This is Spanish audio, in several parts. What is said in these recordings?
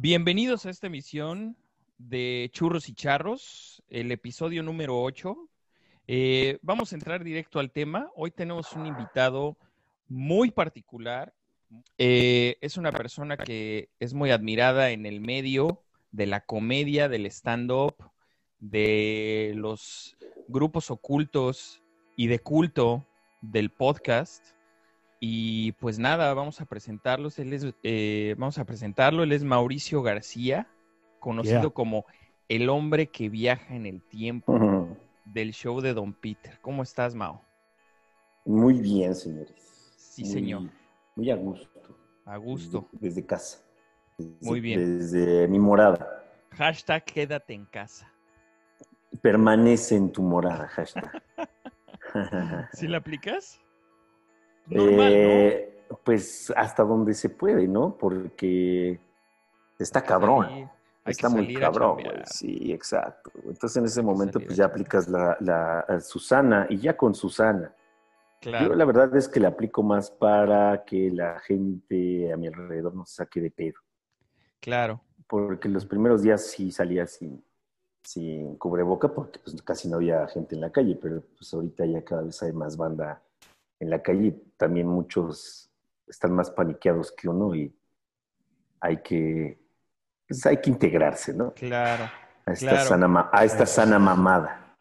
Bienvenidos a esta emisión de Churros y Charros, el episodio número 8. Eh, vamos a entrar directo al tema. Hoy tenemos un invitado muy particular. Eh, es una persona que es muy admirada en el medio de la comedia, del stand-up, de los grupos ocultos y de culto del podcast. Y pues nada, vamos a presentarlos. Él es, eh, vamos a presentarlo. Él es Mauricio García, conocido Yeah. como el hombre que viaja en el tiempo del show de Don Peter. ¿Cómo estás, Mao? Muy bien, señores. Sí, Muy- señor. Muy a gusto. A gusto. Desde, desde casa. Desde- Muy bien. Desde mi morada. Hashtag quédate en casa. Permanece en tu morada, hashtag. ¿Sí la aplicas? Normal, Eh, Pues hasta donde se puede, ¿no? Porque está cabrón. Está muy cabrón, güey. Sí, exacto. Entonces en ese momento pues ya aplicas la, la a Susana y ya con Susana. Claro. Yo la verdad es que la aplico más para que la gente a mi alrededor no se saque de pedo. Claro. Porque los primeros días sí salía sin, sin cubreboca porque pues casi no había gente en la calle, pero pues ahorita ya cada vez hay más banda en la calle también muchos están más paniqueados que uno y hay que, pues hay que integrarse, ¿no? Claro. A esta, Claro. sana, ma- a esta sana mamada.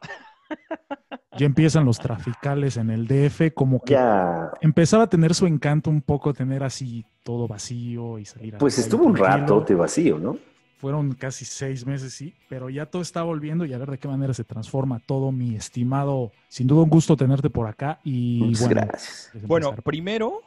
Ya empiezan los traficales en el DF, como que Ya, empezaba a tener su encanto un poco, tener así todo vacío y salir a pues estuvo un tranquilo. rato de vacío, ¿no? Fueron casi seis meses, sí, pero ya todo está volviendo y a ver de qué manera se transforma todo, mi estimado. Sin duda un gusto tenerte por acá y Muchas bueno, gracias. pues, Bueno, primero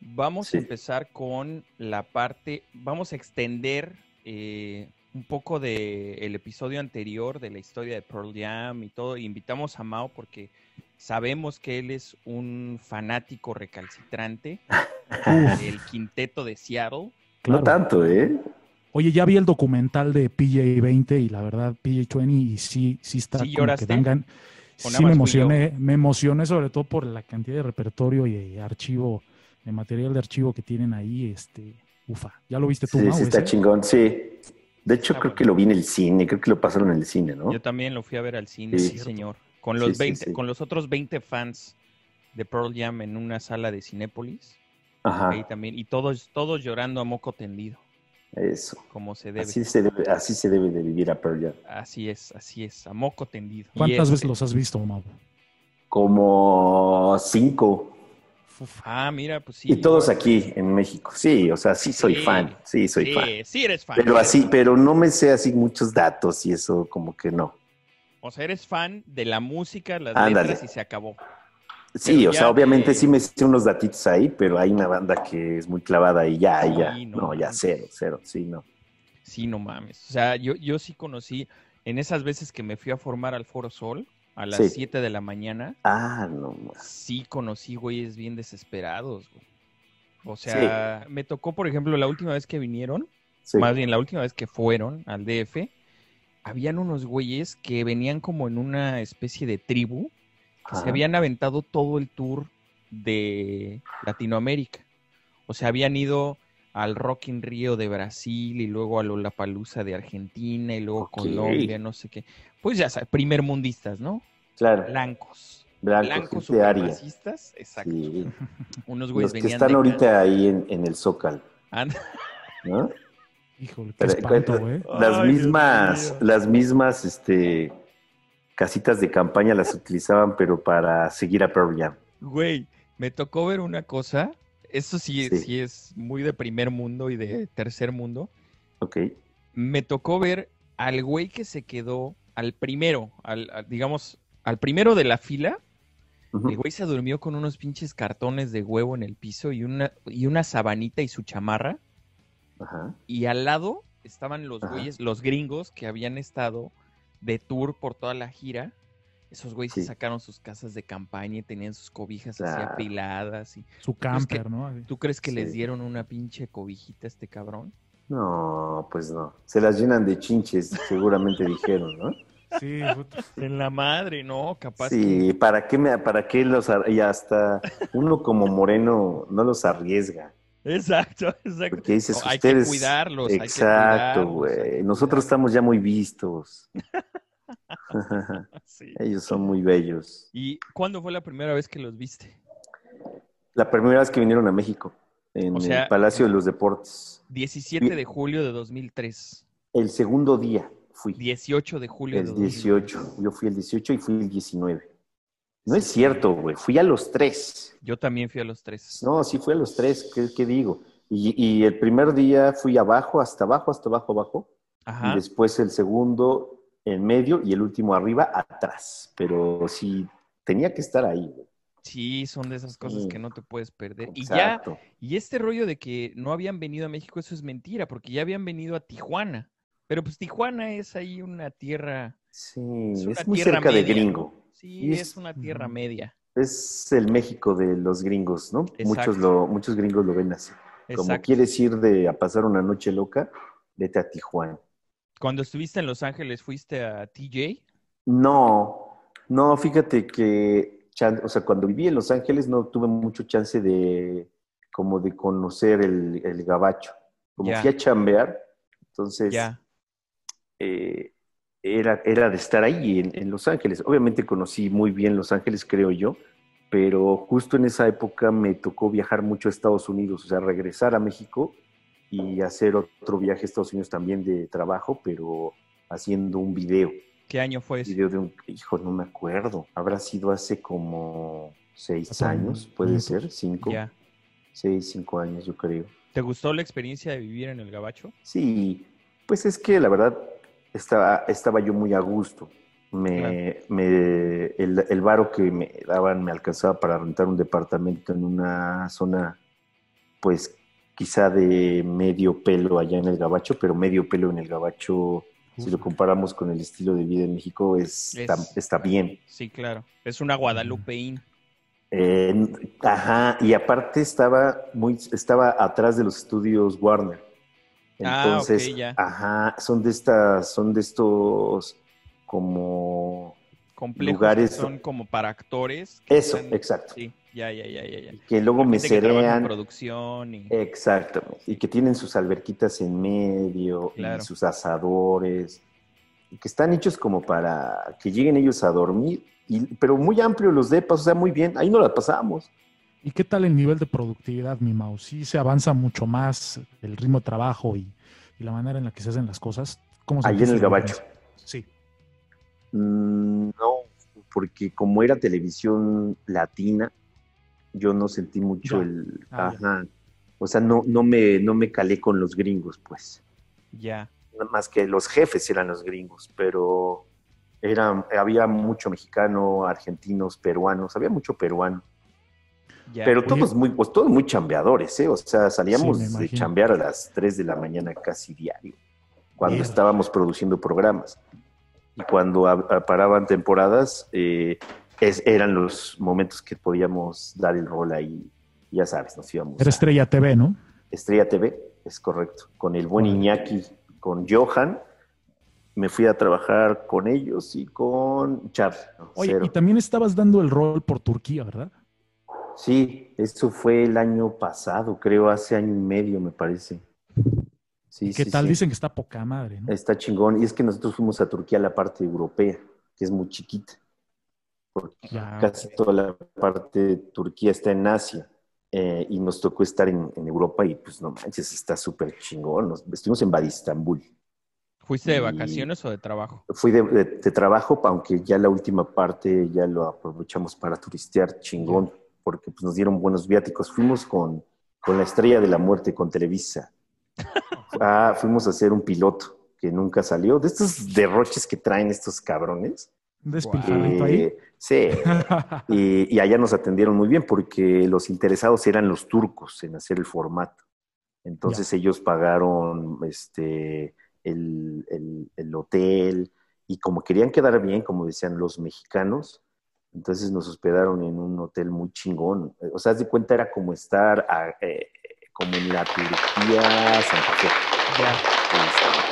vamos Sí. a empezar con la parte, vamos a extender eh, un poco del el episodio anterior de la historia de Pearl Jam y todo. Invitamos a Mao porque sabemos que él es un fanático recalcitrante del quinteto de Seattle. claro. No tanto, ¿eh? Oye, ya vi el documental de PJ20 y la verdad, PJ20 y sí, sí está ¿Sí como que dan gan- ¿O nada Sí, me emocioné, me emocioné sobre todo por la cantidad de repertorio y de archivo, de material de archivo que tienen ahí, este, ufa. ¿Ya lo viste tú, Sí, Mau, sí está ese? chingón, sí. De hecho, Está creo bueno. que lo vi en el cine, creo que lo pasaron en el cine, ¿no? Yo también lo fui a ver al cine, Sí. sí, señor. Con los sí, 20, sí. con los otros 20 fans de Pearl Jam en una sala de Cinépolis. Ajá, Ahí también. Y todos, todos llorando a moco tendido, eso. como se debe. Así se debe, así se debe de vivir a Pearl Jam. Así es, así es, a moco tendido. ¿Cuántas veces los has visto, Mau? Como cinco. Uf, Ah, mira, pues sí. Y todos aquí en México. Sí, o sea, sí soy Sí, fan. Sí, soy sí, fan. sí eres fan. Pero eres así, fan. pero no me sé así muchos datos y eso como que no. O sea, eres fan de la música, las Ándale. letras y se acabó. Sí, o sea, obviamente sí me sé unos datitos ahí, pero hay una banda que es muy clavada y ya, ya. no No, ya cero, cero, sí, no. Sí, no mames. O sea, yo, yo sí conocí, en esas veces que me fui a formar al Foro Sol, a las Sí. 7 de la mañana, Ah, no. no. sí conocí güeyes bien desesperados, güey. O sea, me tocó, por ejemplo, la última vez que vinieron, Sí. más bien la última vez que fueron al DF, habían unos güeyes que venían como en una especie de tribu, que se habían aventado todo el tour de Latinoamérica. O sea, habían ido al Rock in Rio de Brasil y luego a Lollapalooza de Argentina y luego. Colombia, no sé qué. Pues ya sabes, primer mundistas, ¿no? Claro, Blancos. blanco, Blancos supremacistas, exacto. Sí. Unos Los güeyes que venían están de ahorita ahí en, en el Zócalo, ¿no? híjole, qué Pero, espanto, ¿eh? Las Ay, mismas, las mismas, este, casitas de campaña las utilizaban, pero para seguir a Pearl Jam. Güey, me tocó ver una cosa. Eso sí, Sí. sí es muy de primer mundo y de tercer mundo. Ok. me tocó ver al güey que se quedó al primero, al, al- digamos, al primero de la fila. El güey se durmió con unos pinches cartones de huevo en el piso y una, y una sabanita y su chamarra. Ajá. Y al lado estaban los Ajá. güeyes, los gringos que habían estado de tour por toda la gira. Esos güeyes se Sí. sacaron sus casas de campaña y tenían sus cobijas así apiladas. Y... Su que- camper, ¿no? Así. ¿Tú crees que les dieron una pinche cobijita a este cabrón? No, pues no. Se las llenan de chinches, seguramente dijeron, ¿no? Sí. En la madre, ¿no? Capaz que- Sí, ¿para qué, me, para qué los y hasta uno como moreno no los arriesga? Exacto, exacto. Porque dices, No, hay ustedes. que cuidarlos. hay que Exacto, cuidarlos, hay güey. Nosotros cuidarlos. estamos ya muy vistos. Sí. Ellos son muy bellos. ¿Y cuándo fue la primera vez que los viste? La primera vez que vinieron a México, en O sea, el Palacio de los Deportes. 17 Bien. de julio de 2003. El segundo día fui. 18 de julio de El 2003. 18. Yo fui el 18 y fui el 19. No es cierto, güey. Fui a los tres. Yo también fui a los tres. No, sí fui a los tres. ¿Qué, qué digo? Y, y el primer día fui abajo, hasta abajo, hasta abajo, abajo. Y Ajá. después el segundo en medio y el último arriba, atrás. Pero sí, tenía que estar ahí, güey. Sí, son de esas cosas Sí. que no te puedes perder. Y ya, Exacto. y este rollo de que no habían venido a México, eso es mentira, porque ya habían venido a Tijuana. Pero pues Tijuana es ahí una tierra, Sí, Es muy tierra cerca de gringo. Sí, es, es- una tierra Ujú. media. Es el México de los gringos, ¿no? Exacto. Muchos, lo, muchos gringos lo ven así. Como quieres ir de, a pasar una noche loca, vete a Tijuana. Cuando estuviste en Los Ángeles, ¿fuiste a TJ? No, no, fíjate que, o sea, cuando viví en Los Ángeles no tuve mucho chance de, como de conocer el, el gabacho. Como fui a chambear, entonces eh, era, era de estar ahí en, en Los Ángeles. Obviamente conocí muy bien Los Ángeles, creo yo, pero justo en esa época me tocó viajar mucho a Estados Unidos, o sea, regresar a México y hacer otro viaje a Estados Unidos también de trabajo, pero haciendo un video. ¿Qué año fue eso? Video de un, hijo, no me acuerdo. Habrá sido hace como seis años, puede minutos. ser, cinco, Ya. seis, cinco años, yo creo. ¿Te gustó la experiencia de vivir en el Gabacho? Sí, pues es que la verdad estaba, estaba yo muy a gusto. Me, me- el, el varo que me daban me alcanzaba para rentar un departamento en una zona, pues quizá de medio pelo allá en el Gabacho, pero medio pelo en el Gabacho, si lo comparamos con el estilo de vida en México, es, Es- Está, está bien. Sí, claro. Es una Guadalupeín. Eh, ajá, y aparte estaba muy, estaba atrás de los estudios Warner. Ah, Entonces, ya. ajá, son de estas, son de estos como Complejos Lugares- que son como para actores. eso, están- exacto. Sí, ya, ya, ya, ya. Que luego me Gente que trabaja en cerean. producción y... Exactamente. Y que tienen sus alberquitas en medio Claro. y sus asadores. Y que están hechos como para que lleguen ellos a dormir. Y, pero muy amplios los depas, o sea, muy bien. Ahí no la pasamos. ¿Y qué tal el nivel de productividad, mi Mau? ¿Sí se avanza mucho más el ritmo de trabajo y, y la manera en la que se hacen las cosas? ¿Cómo se Ahí en el Gabacho. Sí. Mm, No, porque como era televisión latina, yo no sentí mucho Ya. el... Ah, ya. ajá. O sea, no, no, me, no me calé con los gringos, pues. Ya. Nada más que los jefes eran los gringos, pero era, había mucho mexicano, argentinos, peruanos, había mucho peruano. Ya. Pero Oye. todos muy, pues, todos muy chambeadores, ¿eh? O sea, salíamos Sí, de chambear a las 3 de la mañana casi diario, cuando Mierda. estábamos produciendo programas. Y cuando a- a- paraban temporadas, eh, es- eran los momentos que podíamos dar el rol ahí. Ya sabes, nos íbamos Era a Estrella TV, ¿no? Estrella TV, es correcto. Con el buen. Iñaki, con Johan, me fui a trabajar con ellos y con Char. Oye, y también estabas dando el rol por Turquía, ¿verdad? Sí, eso fue el año pasado, creo, hace año y medio, me parece. Sí, ¿Qué sí, tal? sí. Dicen que está poca madre, ¿no? Está chingón. Y es que nosotros fuimos a Turquía, la parte europea, que es muy chiquita. Porque Ya, casi toda la parte de Turquía está en Asia. eh, y nos tocó estar en, en Europa y pues no manches, está súper chingón. Nos- estuvimos en Badistambul. ¿Fuiste de vacaciones o de trabajo? Fui de, de- de trabajo, aunque ya la última parte ya lo aprovechamos para turistear chingón, porque pues, nos dieron buenos viáticos. Fuimos con, con la estrella de la muerte, con Televisa. Ah, fuimos a hacer un piloto que nunca salió. De estos derroches que traen estos cabrones. Un despilfarrito ahí. Eh, sí, y, y allá nos atendieron muy bien porque los interesados eran los turcos en hacer el formato. Entonces ellos pagaron este, el, el- el hotel y como querían quedar bien, como decían los mexicanos, entonces nos hospedaron en un hotel muy chingón. O sea, haz de cuenta era como estar a- eh, como en la Turquía, Santa Fe. Ya.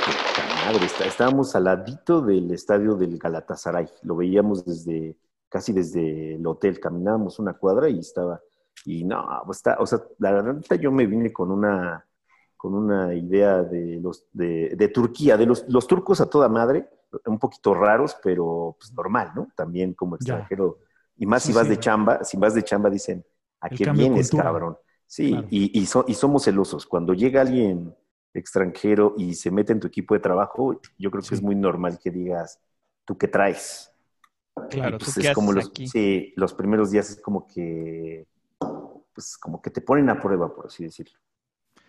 Puta madre, está- estábamos al ladito del estadio del Galatasaray. Lo veíamos desde, casi desde el hotel. Caminábamos una cuadra y estaba Y no, pues está, o sea, la verdad yo me vine con una, con una idea de los de, de Turquía, de los, los turcos a toda madre, un poquito raros, pero pues normal, ¿no? También como Ya. extranjero. Y más Sí, si vas sí. de chamba, si vas de chamba dicen, ¿a qué vienes, cabrón? Sí, Claro. y, y, so- y somos celosos. Cuando llega alguien extranjero y se mete en tu equipo de trabajo, yo creo que Sí. es muy normal que digas, ¿tú qué traes? Claro, Y, ¿tú pues, qué es como haces los, aquí? sí, los primeros días es como que, pues como que te ponen a prueba, por así decirlo.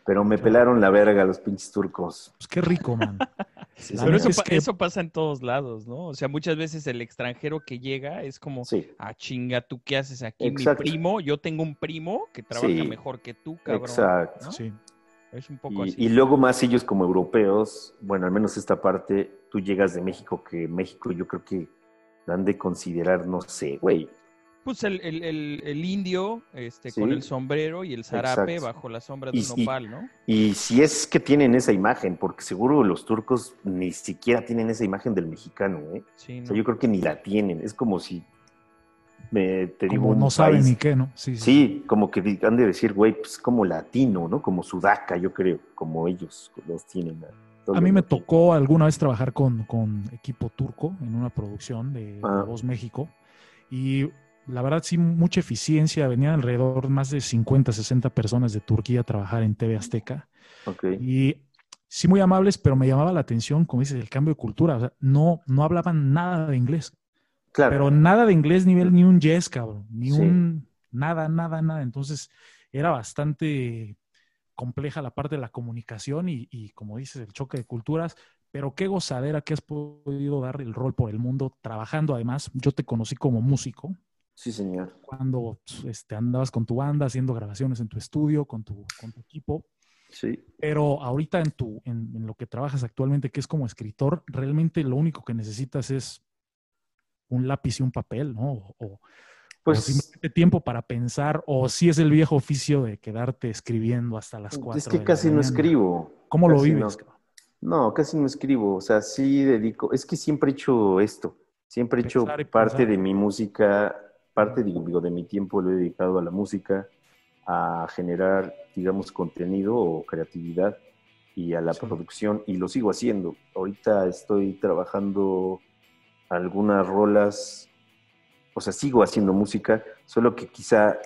Pero me pelaron la verga los pinches turcos. Pues qué rico, man. Sí, Pero eso, es que- eso pasa en todos lados, ¿no? O sea, muchas veces el extranjero que llega es como, Sí, ah, chinga, ¿tú qué haces aquí? Exacto. Mi primo, yo tengo un primo que trabaja Sí. mejor que tú, cabrón. exacto. ¿no? Sí. Es un poco Y, así. y luego más ellos como europeos, bueno, al menos esta parte, tú llegas de México, que México yo creo que han de considerar, no sé, güey. Pues el, el- el- el indio este, con el sombrero y el zarape Exacto. bajo la sombra de Y- un nopal, ¿no? Y si es que tienen esa imagen, porque seguro los turcos ni siquiera tienen esa imagen del mexicano, ¿eh? Sí, O ¿no? sea, yo creo que ni la tienen. Es como si me, te digo Como no saben ni qué, ¿no? Sí, sí. Sí, como que han de decir, güey, pues como latino, ¿no? Como sudaca, yo creo, como ellos los tienen. A mí me tocó alguna vez trabajar con, con equipo turco en una producción de, de Ah. Voz México y la verdad sí mucha eficiencia, venían alrededor más de 50, 60 personas de Turquía a trabajar en TV Azteca Ok. y sí muy amables, pero me llamaba la atención, como dices, el cambio de cultura, o sea, no, no hablaban nada de inglés, Claro. pero nada de inglés nivel ni un yes, cabrón, ni Sí. un nada, nada, nada, entonces era bastante compleja la parte de la comunicación y, y, como dices, el choque de culturas, pero qué gozadera que has podido dar el rol por el mundo trabajando. Además, yo te conocí como músico Sí, señor. cuando este, andabas con tu banda haciendo grabaciones en tu estudio, con tu, con tu equipo, Sí. pero ahorita en, tu, en, en lo que trabajas actualmente, que es como escritor, realmente lo único que necesitas es un lápiz y un papel, ¿no? O, o Pues simplemente tiempo para pensar, o si es el viejo oficio de quedarte escribiendo hasta las cuatro. es que de la casi no escribo. ¿Cómo lo vives? no. No, casi no escribo. O sea, sí dedico. Es que siempre he hecho esto. Siempre he hecho Pensar parte de mi música, parte, digo, digo, de mi tiempo lo he dedicado a la música, a generar, digamos, contenido o creatividad y a la Sí. producción. Y lo sigo haciendo. Ahorita estoy trabajando algunas rolas. O sea, sigo haciendo música, solo que quizá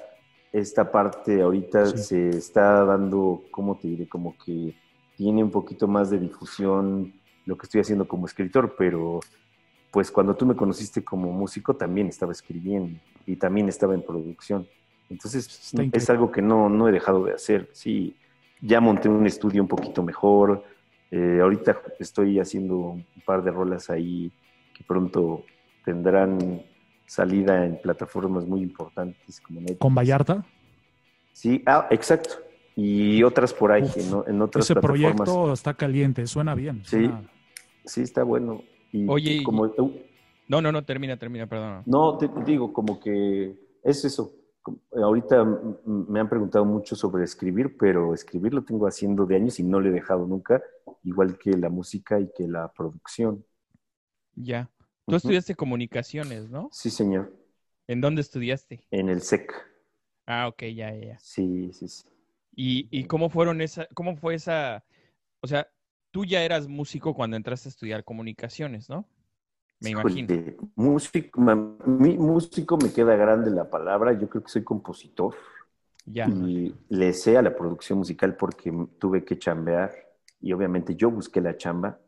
esta parte ahorita Sí. se está dando, ¿cómo te diré? Como que tiene un poquito más de difusión lo que estoy haciendo como escritor, pero pues cuando tú me conociste como músico también estaba escribiendo y también estaba en producción. Entonces es algo que no, no he dejado de hacer. Sí, ya monté un estudio un poquito mejor. Eh, ahorita estoy haciendo un par de rolas ahí que pronto tendrán salida en plataformas muy importantes como Netflix. ¿Con Vallarta? Sí, ah, exacto. Y otras por ahí, Uf, en, otras Ese plataformas. proyecto está caliente, suena bien. Sí. suena- Sí, está bueno. Y Oye, como, No, no, no, termina, termina, perdón. no, te digo, como que es eso. Como- Ahorita me han preguntado mucho sobre escribir, pero escribir lo tengo haciendo de años y no lo he dejado nunca, igual que la música y que la producción. Ya. Tú estudiaste comunicaciones, ¿no? Sí, señor. ¿En dónde estudiaste? En el SEC. Ah, ok, ya, ya, ya. Sí, sí, sí. ¿Y, y cómo fueron esa, cómo fue esa, o sea, tú ya eras músico cuando entraste a estudiar comunicaciones, ¿no? Me imagino. Músico, mi músico me queda grande la palabra. Yo creo que soy compositor. Ya. Y le sé a la producción musical porque tuve que chambear y obviamente yo busqué la chamba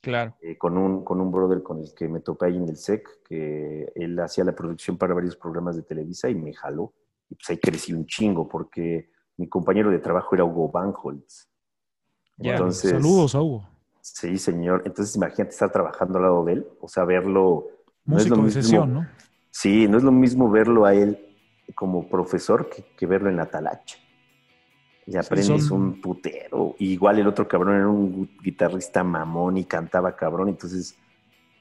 Claro. eh, con, un, con un brother con el que me topé ahí en el SEC, que él hacía la producción para varios programas de Televisa y me jaló. Y pues ahí crecí un chingo porque mi compañero de trabajo era Hugo Banholz. Ya. Entonces, Saludos a Hugo. Sí, señor. Entonces imagínate estar trabajando al lado de él, o sea, verlo. no es lo de mismo- ¿no? Sí, no es lo mismo verlo a él como profesor que, que verlo en la talacha. Y aprendes son- un putero. Y igual el otro cabrón era un gu- guitarrista mamón y cantaba cabrón. Entonces,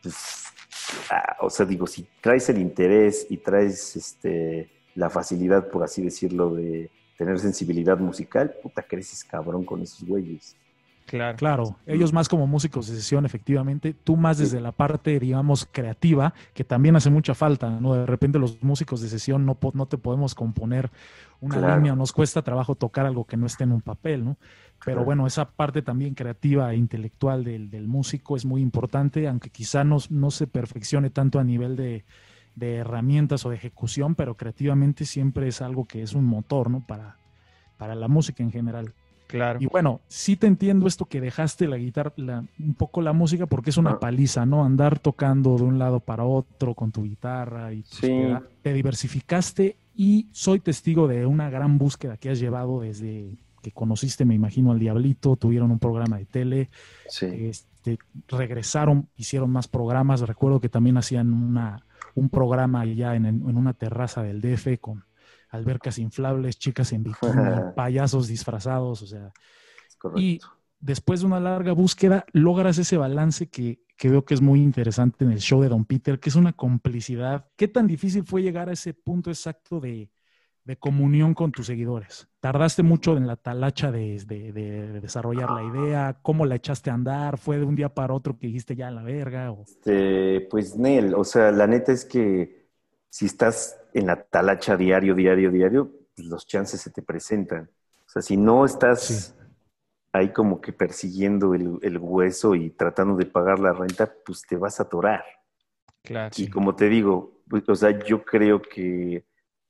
pues, ah, o sea, digo, si traes el interés y traes este, la facilidad, por así decirlo, de tener sensibilidad musical, puta, creces cabrón con esos güeyes. Claro. Claro, ellos más como músicos de sesión, efectivamente, tú más desde la parte, digamos, creativa, que también hace mucha falta, ¿no? De repente los músicos de sesión no, no te podemos componer una Claro. línea, nos cuesta trabajo tocar algo que no esté en un papel, ¿no? Pero Claro. bueno, esa parte también creativa e intelectual del, del músico es muy importante, aunque quizá no, no se perfeccione tanto a nivel de, de herramientas o de ejecución, pero creativamente siempre es algo que es un motor, ¿no? Para, para la música en general. Claro. Y bueno, sí te entiendo esto que dejaste la guitarra, la- un poco la música, porque es una Ah. paliza, ¿no? Andar tocando de un lado para otro con tu guitarra y pues, Sí. te, da- te diversificaste y soy testigo de una gran búsqueda que has llevado desde que conociste, me imagino, al Diablito, tuvieron un programa de tele, Sí. este, regresaron, hicieron más programas, recuerdo que también hacían una, un programa allá en, en una terraza del DF con albercas inflables, chicas en bikini, payasos disfrazados, o sea, y después de una larga búsqueda, logras ese balance que, que veo que es muy interesante en el show de Don Peter, que es una complicidad. ¿Qué tan difícil fue llegar a ese punto exacto de, de comunión con tus seguidores? ¿Tardaste mucho en la talacha de, de- de desarrollar la idea? ¿Cómo la echaste a andar? ¿Fue de un día para otro que dijiste ya la verga? O... Este, pues Nel, o sea, la neta es que si estás en la talacha diario, diario, diario, pues los chances se te presentan. O sea, si no estás Sí. ahí como que persiguiendo el, el hueso y tratando de pagar la renta, pues te vas a atorar. Claro. Y como te digo, pues, o sea, yo creo que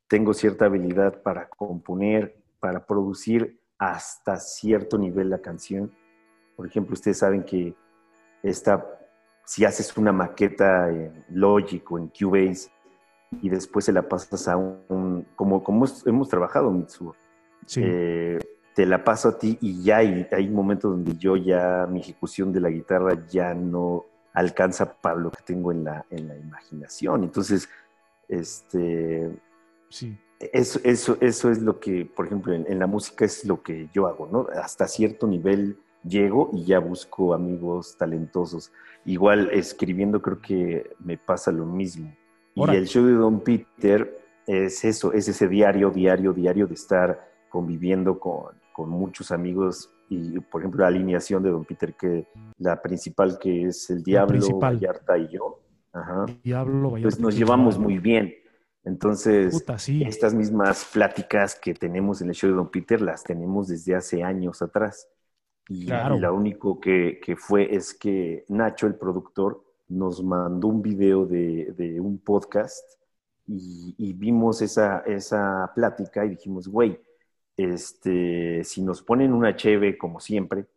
tengo cierta habilidad para componer, para producir hasta cierto nivel la canción. Por ejemplo, ustedes saben que esta, si haces una maqueta en Logic o en Cubase y después se la pasas a un, como, como hemos, trabajado, Mitsuo, Sí, eh, te la paso a ti y ya hay, hay momentos donde yo ya, mi ejecución de la guitarra ya no alcanza para lo que tengo en la, en la imaginación. Entonces, este, sí. eso, eso, eso es lo que, por ejemplo, en, en la música es lo que yo hago, ¿no? Hasta cierto nivel llego y ya busco amigos talentosos. Igual escribiendo creo que me pasa lo mismo. Y el show de Don Peter es eso, es ese diario, diario, diario de estar conviviendo con, con muchos amigos y, por ejemplo, la alineación de Don Peter, que la principal que es el Diablo. Vallarta y yo, ajá, Diablo, pues Vallarta, nos qué llevamos muy bien. Entonces, Puta, sí. estas mismas pláticas que tenemos en el show de Don Peter las tenemos desde hace años atrás. Y, Claro. lo único que, que fue es que Nacho, el productor, nos mandó un video de, de un podcast y, y vimos esa, esa plática y dijimos, güey, este, si nos ponen una cheve como siempre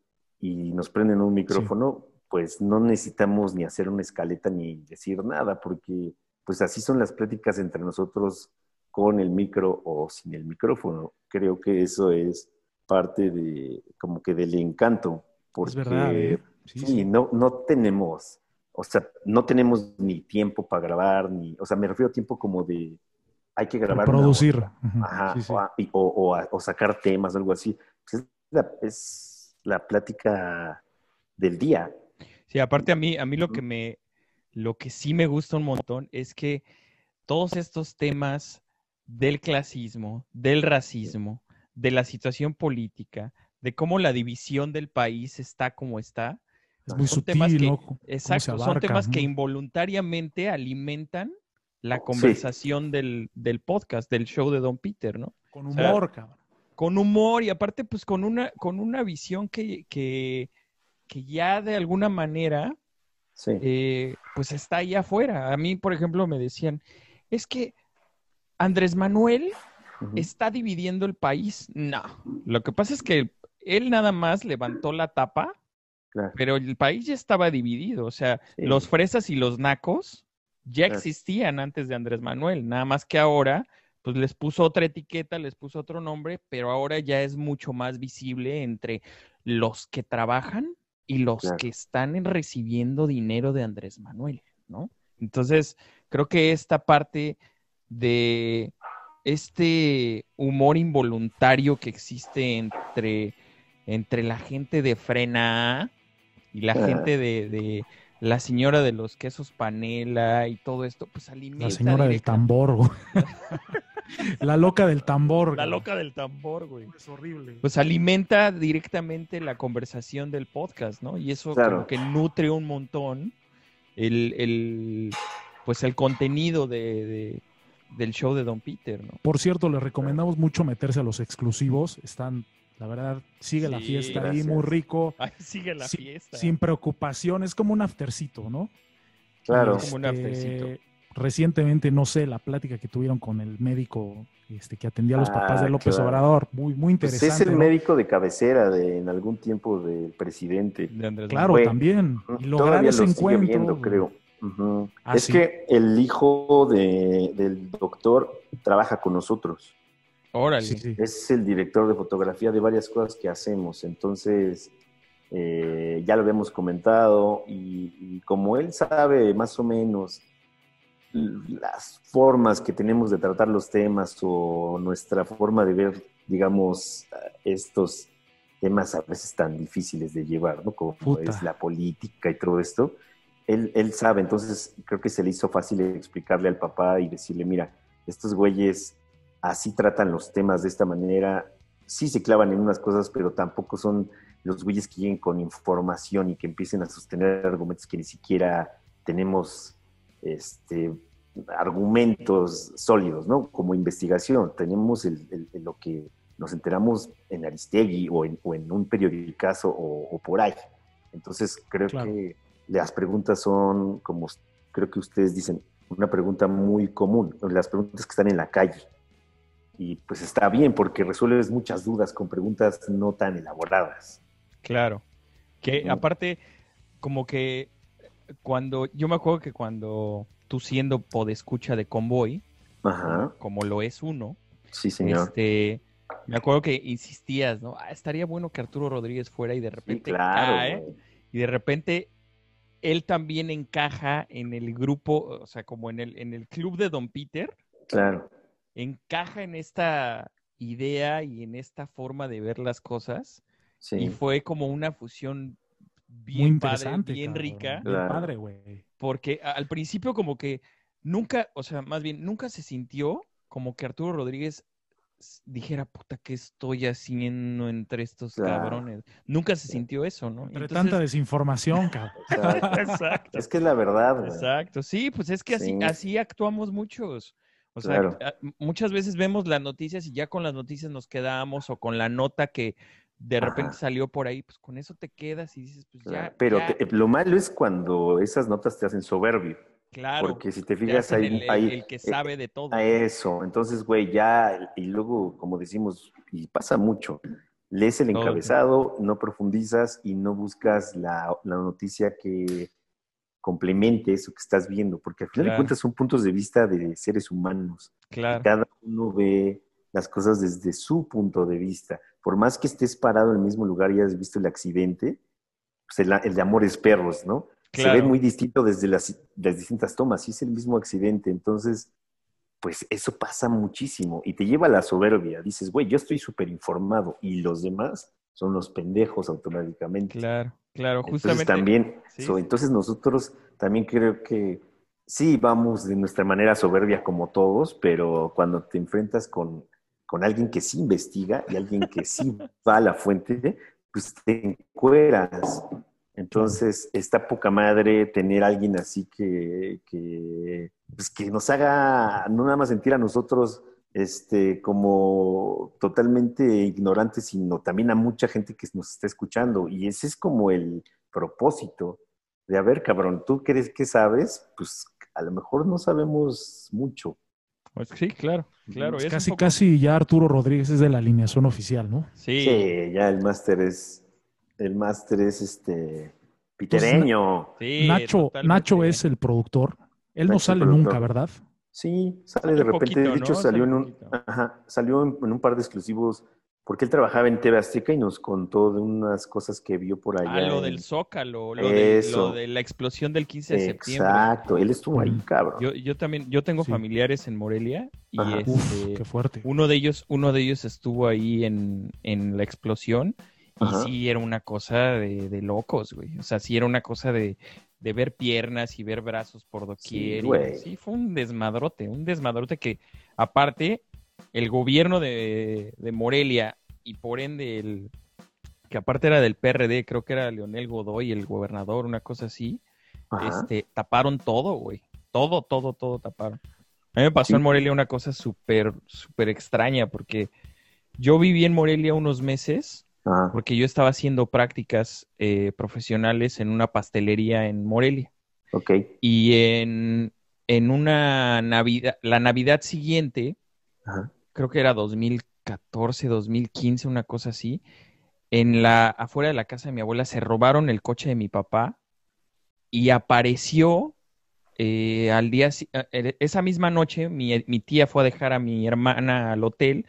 y nos prenden un micrófono, pues no necesitamos ni hacer una escaleta ni decir nada, porque pues así son las pláticas entre nosotros con el micro o sin el micrófono. Creo que eso es parte de como que del encanto, porque Es verdad, ¿eh? Sí, sí, sí. no, no tenemos, o sea, no tenemos ni tiempo para grabar, ni, o sea, me refiero a tiempo como de, hay que grabar. Producir. Ajá, sí, sí. O, a- y- o- o a- o sacar temas, algo así. Pues es, la, es la plática del día. Sí, aparte a mí, a mí lo que me, lo que sí me gusta un montón es que todos estos temas del clasismo, del racismo, de la situación política, de cómo la división del país está como está, Es muy son temas sutil, que- ¿no? Cómo se exacto, son temas que involuntariamente alimentan la conversación del, del podcast, del show de Don Peter, ¿no? Con o sea, humor, cabrón. con humor y aparte pues con una, con una visión que, que, que ya de alguna manera Sí. eh, pues está ahí afuera. A mí, por ejemplo, me decían, es que Andrés Manuel está dividiendo el país. No, lo que pasa es que él nada más levantó la tapa, Claro. pero el país ya estaba dividido. O sea, Sí. los fresas y los nacos ya Claro. existían antes de Andrés Manuel, nada más que ahora pues les puso otra etiqueta, les puso otro nombre, pero ahora ya es mucho más visible entre los que trabajan y los Claro. que están en- recibiendo dinero de Andrés Manuel, ¿no? Entonces, creo que esta parte de este humor involuntario que existe entre, entre la gente de Frena y la Ah. gente de, de la señora de los quesos panela y todo esto, pues alimenta La señora del tambor, güey. La loca del tambor. La güey. loca del tambor, güey. Es horrible. Pues alimenta directamente la conversación del podcast, ¿no? Y eso Claro. como que nutre un montón el, el pues el contenido de, de- del show de Don Peter, ¿no? Por cierto, les recomendamos mucho meterse a los exclusivos. Están, la verdad, sigue la fiesta ahí gracias. muy rico. Ahí sigue la fiesta. Sin preocupación, es como un aftercito, ¿no? Claro. Como un aftercito. Recientemente, no sé, la plática que tuvieron con el médico este, que atendía a los papás Ah, de López claro. Obrador, muy, muy Pues interesante. es el ¿no? médico de cabecera de en algún tiempo del presidente. de Andrés Claro, Fue- también. Y lograr Todavía ese lo sigue encuentro. viendo, creo. Ah, es sí. que el hijo de- del doctor trabaja con nosotros. Manuel. Órale. Sí, sí. Es el director de fotografía de varias cosas que hacemos. Entonces, eh, ya lo habíamos comentado y, y como él sabe más o menos las formas que tenemos de tratar los temas o nuestra forma de ver, digamos, estos temas a veces tan difíciles de llevar, ¿no? Como Puta. es la política y todo esto. Él, él sabe, entonces creo que se le hizo fácil explicarle al papá y decirle, mira, estos güeyes así tratan los temas de esta manera, sí se clavan en unas cosas, pero tampoco son los güeyes que lleguen con información y que empiecen a sostener argumentos que ni siquiera tenemos este, argumentos sólidos, ¿no? Como investigación, tenemos el- el- el- lo que nos enteramos en Aristegui o en, o en un periodicazo o, o por ahí. Entonces creo Claro. que las preguntas son, como creo que ustedes dicen, una pregunta muy común, las preguntas que están en la calle. Y pues está bien porque resuelves muchas dudas con preguntas no tan elaboradas. Claro. Que aparte, como que cuando, yo me acuerdo que cuando tú siendo podescucha de convoy, Ajá, como lo es uno, sí señor. este, me acuerdo que insistías, ¿no? Ah, estaría bueno que Arturo Rodríguez fuera y de Sí, repente claro. cae, güey. y de repente él también encaja en el grupo, o sea, como en el, en el club de Don Peter, Claro. Encaja en esta idea y en esta forma de ver las cosas, Sí. y fue como una fusión Muy bien padre, interesante. bien cabrón. rica. Bien Claro. padre, güey. porque al principio como que nunca, o sea, más bien, nunca se sintió como que Arturo Rodríguez dijera, puta, ¿qué estoy haciendo entre estos Claro. cabrones? Nunca se sintió eso, ¿no? Entre Entonces- tanta desinformación, cabrón. Exacto. Exacto. es que es la verdad. güey. Exacto, sí, pues es que así, Sí. así actuamos muchos. O sea, Claro. a- muchas veces vemos las noticias y ya con las noticias nos quedamos o con la nota que de repente Ajá. salió por ahí, pues con eso te quedas y dices, pues ya. Pero ya, te- lo malo es cuando esas notas te hacen soberbio. claro, Porque si te fijas ahí, el, el- ahí- el que eh, sabe de todo. a eso. Entonces, güey, ya, y luego, como decimos, y pasa mucho, lees el encabezado, no profundizas y no buscas la, la noticia que complemente eso que estás viendo, porque al final Claro. de cuentas son puntos de vista de seres humanos. Claro, Cada uno ve las cosas desde su punto de vista. Por más que estés parado en el mismo lugar y hayas visto el accidente, pues el, el de Amores Perros, ¿no? Se ve muy distinto desde las, las distintas tomas, y es el mismo accidente. Entonces, pues eso pasa muchísimo y te lleva a la soberbia. Dices, güey, yo estoy súper informado y los demás son los pendejos automáticamente. claro, claro, Entonces justamente. también, sí, so- sí. entonces nosotros también creo que sí vamos de nuestra manera soberbia como todos, pero cuando te enfrentas con, con alguien que sí investiga y alguien que sí va a la fuente, pues te encueras. Entonces está poca madre tener a alguien así que, que, pues que nos haga no nada más sentir a nosotros este, como totalmente ignorantes, sino también a mucha gente que nos está escuchando. Y ese es como el propósito de, a ver, cabrón, ¿tú crees que sabes? Pues a lo mejor no sabemos mucho. Pues sí, claro, claro. Pues casi, poco- casi ya Arturo Rodríguez es de la alineación oficial, ¿no? Sí, Sí, ya el máster es, el máster es este, pitereño. sí, Nacho. Nacho es el productor. Él no sale productor. nunca, ¿verdad? Sí, sale Sale de repente. poquito, de hecho, ¿no? salió, Sale en un, ajá, salió en, en un par de exclusivos, porque él trabajaba en TV Azteca y nos contó de unas cosas que vio por allá. Ah, lo en- del Zócalo, lo de, Eso. lo de la explosión del 15 de septiembre. Exacto, él estuvo ahí, Mm. cabrón. Yo, yo también, yo tengo Sí. familiares en Morelia y Ajá. Uf, este, qué fuerte. uno de ellos, uno de ellos estuvo ahí en, en la explosión y Ajá. sí era una cosa de, de locos, güey. O sea, sí era una cosa de, de ver piernas y ver brazos por doquier. güey. Sí, fue un desmadrote, un desmadrote que aparte el gobierno de, de Morelia y por ende el que aparte era del PRD, creo que era Leonel Godoy, el gobernador, una cosa así, Ajá. este, taparon todo, güey. Todo, todo, todo taparon. A mí me pasó Sí. en Morelia una cosa súper, súper extraña, porque yo viví en Morelia unos meses, Ajá. porque yo estaba haciendo prácticas eh, profesionales en una pastelería en Morelia. Ok. Y en, en una Navidad, la Navidad siguiente, Ajá. creo que era 2014, 2015, una cosa así, en la, afuera de la casa de mi abuela se robaron el coche de mi papá y apareció eh, al día, eh, esa misma noche, mi, mi tía fue a dejar a mi hermana al hotel.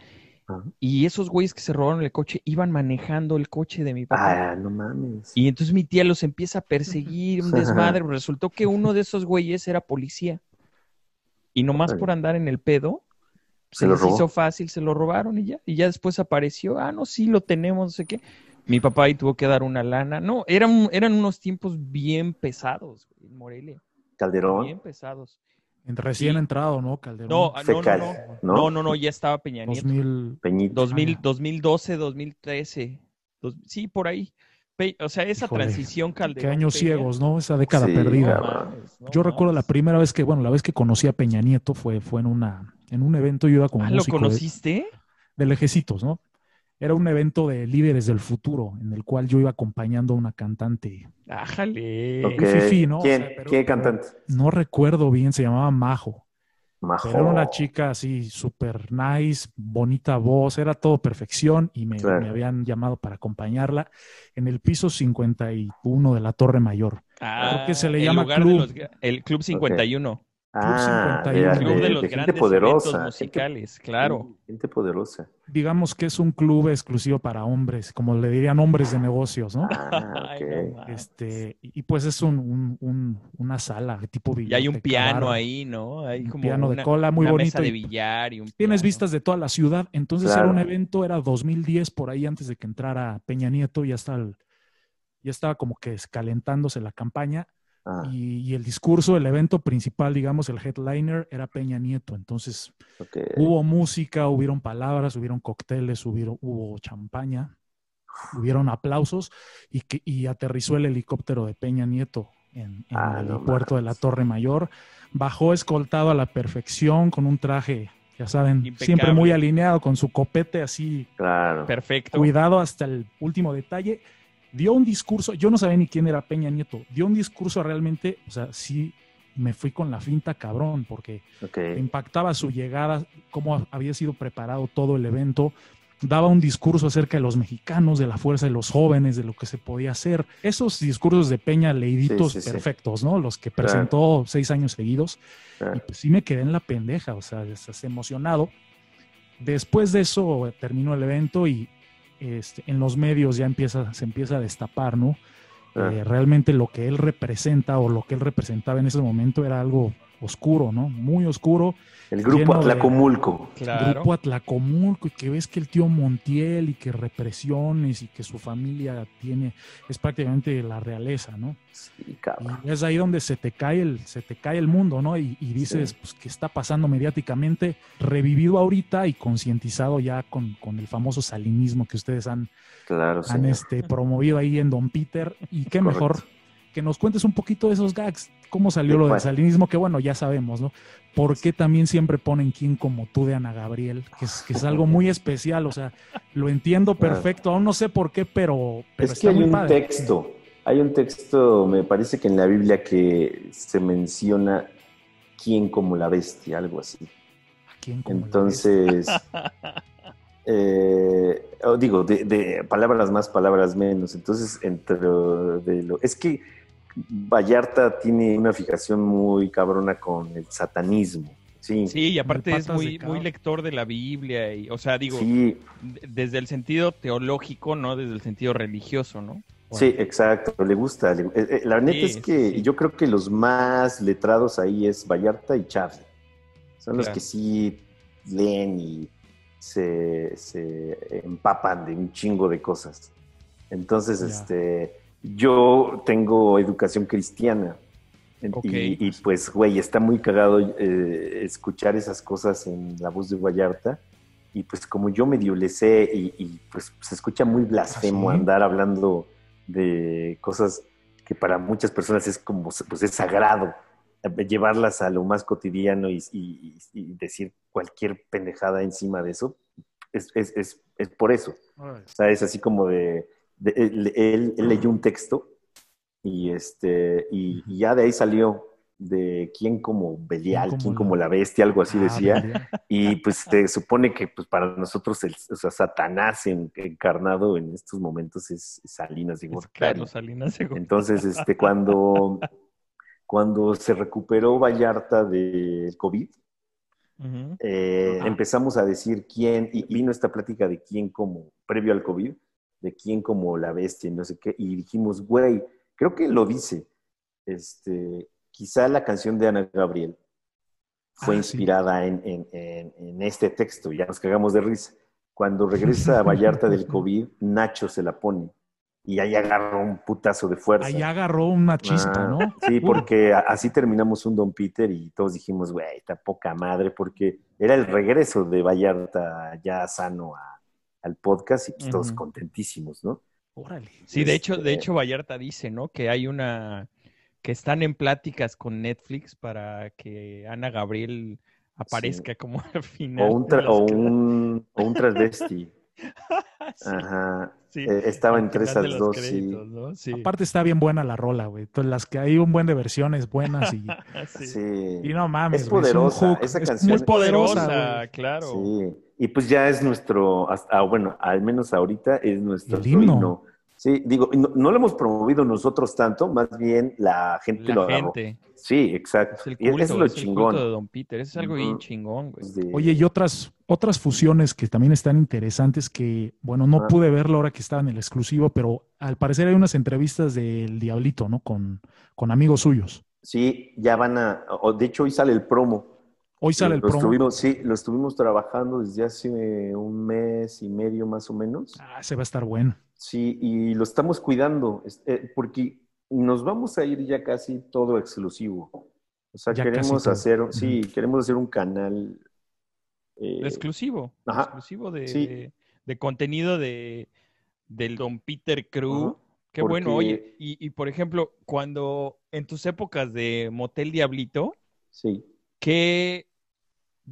Y esos güeyes que se robaron el coche iban manejando el coche de mi papá. Ah, no mames. Y entonces mi tía los empieza a perseguir, un desmadre. Resultó que uno de esos güeyes era policía. Y nomás por andar en el pedo, Se se les robó. hizo fácil, se lo robaron y ya. Y ya después apareció, ah, no, sí, lo tenemos, no sé qué. Mi papá ahí tuvo que dar una lana. No, eran, eran unos tiempos bien pesados, en Morelia. Calderón. Bien pesados. Recién Sí. entrado, ¿no? Calderón. No, ah, no, no, no. ¿no? No, no, no, ya estaba Peña Nieto. 2000. Peñito. 2000, Ah. 2012, 2013. Dos- sí, por ahí. Pe- O sea, esa Híjole, transición Qué Calderón. años Peña, ciegos, ¿no? Esa década Sí, perdida. mames, Yo recuerdo la primera vez que, bueno, la vez que conocí a Peña Nieto fue, fue en una, en un evento, yo iba como Ah, ¿lo músico de, conociste? de lejecitos, ¿no? Era un evento de líderes del futuro, en el cual yo iba acompañando a una cantante. Ájale. ¿no? O ¿Quién? sea, pero- ¿Qué pero cantante? No recuerdo bien, se llamaba Majo. Majo. Pero era una chica así, súper nice, bonita voz, era todo perfección y me, Claro. me habían llamado para acompañarla en el piso 51 de la Torre Mayor. Ah, que se le el llama club. los el Club 51. Ah, 51. era El Club de, los gente grandes poderosa. eventos gente- musicales, claro. Gente poderosa. Digamos que es un club exclusivo para hombres, como le dirían hombres de negocios, ¿no? Ah. Este, y pues es un, un- un- una sala tipo y hay un biblioteca, piano ahí, ¿no? Hay un como piano de una, cola muy una bonito. mesa de billar y un Tienes piano. vistas de toda la ciudad. Entonces Claro. era un evento, era 2010, por ahí antes de que entrara Peña Nieto, ya estaba, el- ya estaba como que escalentándose la campaña. Ah, Y, y el discurso, el evento principal, digamos, el headliner era Peña Nieto. Entonces hubo música, hubieron palabras, hubieron cócteles, hubieron, hubo champaña, hubieron aplausos y, que, y aterrizó el helicóptero de Peña Nieto en, en Ah, el no aeropuerto de la. Torre Mayor. Bajó escoltado a la perfección con un traje, ya saben, siempre muy alineado, con su copete así Claro. Perfecto. cuidado hasta el último detalle. Dio un discurso, yo no sabía ni quién era Peña Nieto, dio un discurso realmente, o sea, sí me fui con la finta cabrón, porque impactaba su llegada, cómo había sido preparado todo el evento, daba un discurso acerca de los mexicanos, de la fuerza de los jóvenes, de lo que se podía hacer. Esos discursos de Peña leiditos Sí, sí, sí. perfectos, ¿no? Los que Claro. presentó seis años seguidos. Claro. Y pues sí me quedé en la pendeja, o sea, estás emocionado. Después de eso terminó el evento y este, en los medios ya empieza, se empieza a destapar, ¿no? Ah, Eh, realmente lo que él representa o lo que él representaba en ese momento era algo oscuro, ¿no? Muy oscuro. el grupo de- Atlacomulco. Claro. Grupo Atlacomulco, y que ves que el tío Montiel y que represiones y que su familia tiene, es prácticamente la realeza, ¿no? Sí, cabrón. Y es ahí donde se te cae el, se te cae el mundo, ¿no? Y, y dices, Sí. pues, ¿qué está pasando mediáticamente? Revivido ahorita y concientizado ya con, con el famoso salinismo que ustedes han, Claro, han este, promovido ahí en Don Peter. Y qué Correcto. mejor que nos cuentes un poquito de esos gags. ¿Cómo salió ¿De lo del cuál? salinismo? Que bueno, ya sabemos, ¿no? ¿Por qué también siempre ponen quién como tú de Ana Gabriel? Que es, que es algo muy especial, o sea, lo entiendo perfecto. Aún no sé por qué, pero, pero Es que hay muy un padre. texto, hay un texto, me parece que en la Biblia que se menciona quién como la bestia, algo así. ¿A quién como la Entonces, eh, oh, digo, de, de palabras más, palabras menos. Entonces, entre lo- de lo, es que Vallarta tiene una fijación muy cabrona con el satanismo. Sí, Sí, y aparte es muy, muy lector de la Biblia. Y, o sea, digo, sí, desde el sentido teológico, no desde el sentido religioso, ¿no? Sí, exacto, le gusta. le- eh, eh, la neta Sí, es que sí. yo creo que los más letrados ahí es Vallarta y Charlie. Son los que sí leen y se, se empapan de un chingo de cosas. Entonces, Ya. este, yo tengo educación cristiana. En- Ok. Y, y, pues, güey, está muy cagado eh, escuchar esas cosas en la voz de Vallarta. y pues como yo medio le sé y, y, pues se escucha muy blasfemo ¿Ah, sí? andar hablando de cosas que para muchas personas es como, pues es sagrado, eh, llevarlas a lo más cotidiano y, y- y decir cualquier pendejada encima de eso, es, es, es, es por eso. O sea, es así como de, de- él, él- él leyó un texto y, este, y, y ya de ahí salió de quién como Belial, ¿Quién quién como como, la- la bestia, algo así Ah, decía. Belial. Y pues se supone que pues, para nosotros el o sea, Satanás en- encarnado en estos momentos es Salinas de Gortari. Carlos Salinas de Gortari. Entonces, este, cuando, cuando se recuperó Vallarta del COVID, Ujú. eh, Ajá. empezamos a decir quién, y vino esta plática de quién como, previo al COVID, de quién como la bestia y no sé qué, y dijimos, güey, creo que lo dice, este, quizá la canción de Ana Gabriel fue Ah, sí. inspirada en, en- en- en este texto, ya nos cagamos de risa. Cuando regresa a Vallarta del COVID, Nacho se la pone y ahí agarró un putazo de fuerza. Ahí agarró una chispa, Ah, ¿no? Sí, porque así terminamos un Don Peter y todos dijimos, güey, está poca madre, porque era el regreso de Vallarta ya sano a- al podcast y pues, todos contentísimos, ¿no? Órale. Sí, de hecho, de Este- hecho Vallarta dice, ¿no? Que hay una, que están en pláticas con Netflix para que Ana Gabriel aparezca como al final. O un, tra- o un, o un transvesti. Sí, Ajá. sí, Eh, estaba al de esas los dos, sí. créditos, ¿no? Sí. Aparte está bien buena la rola, güey. Entonces, las que hay un buen de versiones buenas y, Sí. Y no mames, Es un poderosa, hook, esa es canción muy es poderosa, Poderosa, güey. claro. Sí, y pues ya es nuestro, hasta, ah, bueno, al menos ahorita es nuestro El himno. himno. Sí, digo, no, no lo hemos promovido nosotros tanto, más bien la gente lo agarró. gente. Sí, exacto. Es el Y culto, eso es lo es el chingón. culto de Don Peter. Eso es algo bien chingón, güey. Oye, y otras, otras fusiones que también están interesantes que, bueno, no Ah. pude verlo ahora que estaba en el exclusivo, pero al parecer hay unas entrevistas del Diablito, ¿no? Con, con amigos suyos. Sí, ya van a, o de hecho hoy sale el promo. Hoy sale el lo promo. Estuvimos, sí, lo estuvimos trabajando desde hace un mes y medio más o menos. Ah, se va a estar bueno. Sí, y lo estamos cuidando, eh, porque nos vamos a ir ya casi todo exclusivo. O sea, Ya queremos todo. hacer, sí, queremos hacer un canal. eh, exclusivo. ajá. Exclusivo de, Sí. de- de contenido de, del Don Peter Crew. Ajá. Qué bueno, oye. Y, y, por ejemplo, cuando en tus épocas de Motel Diablito, sí, que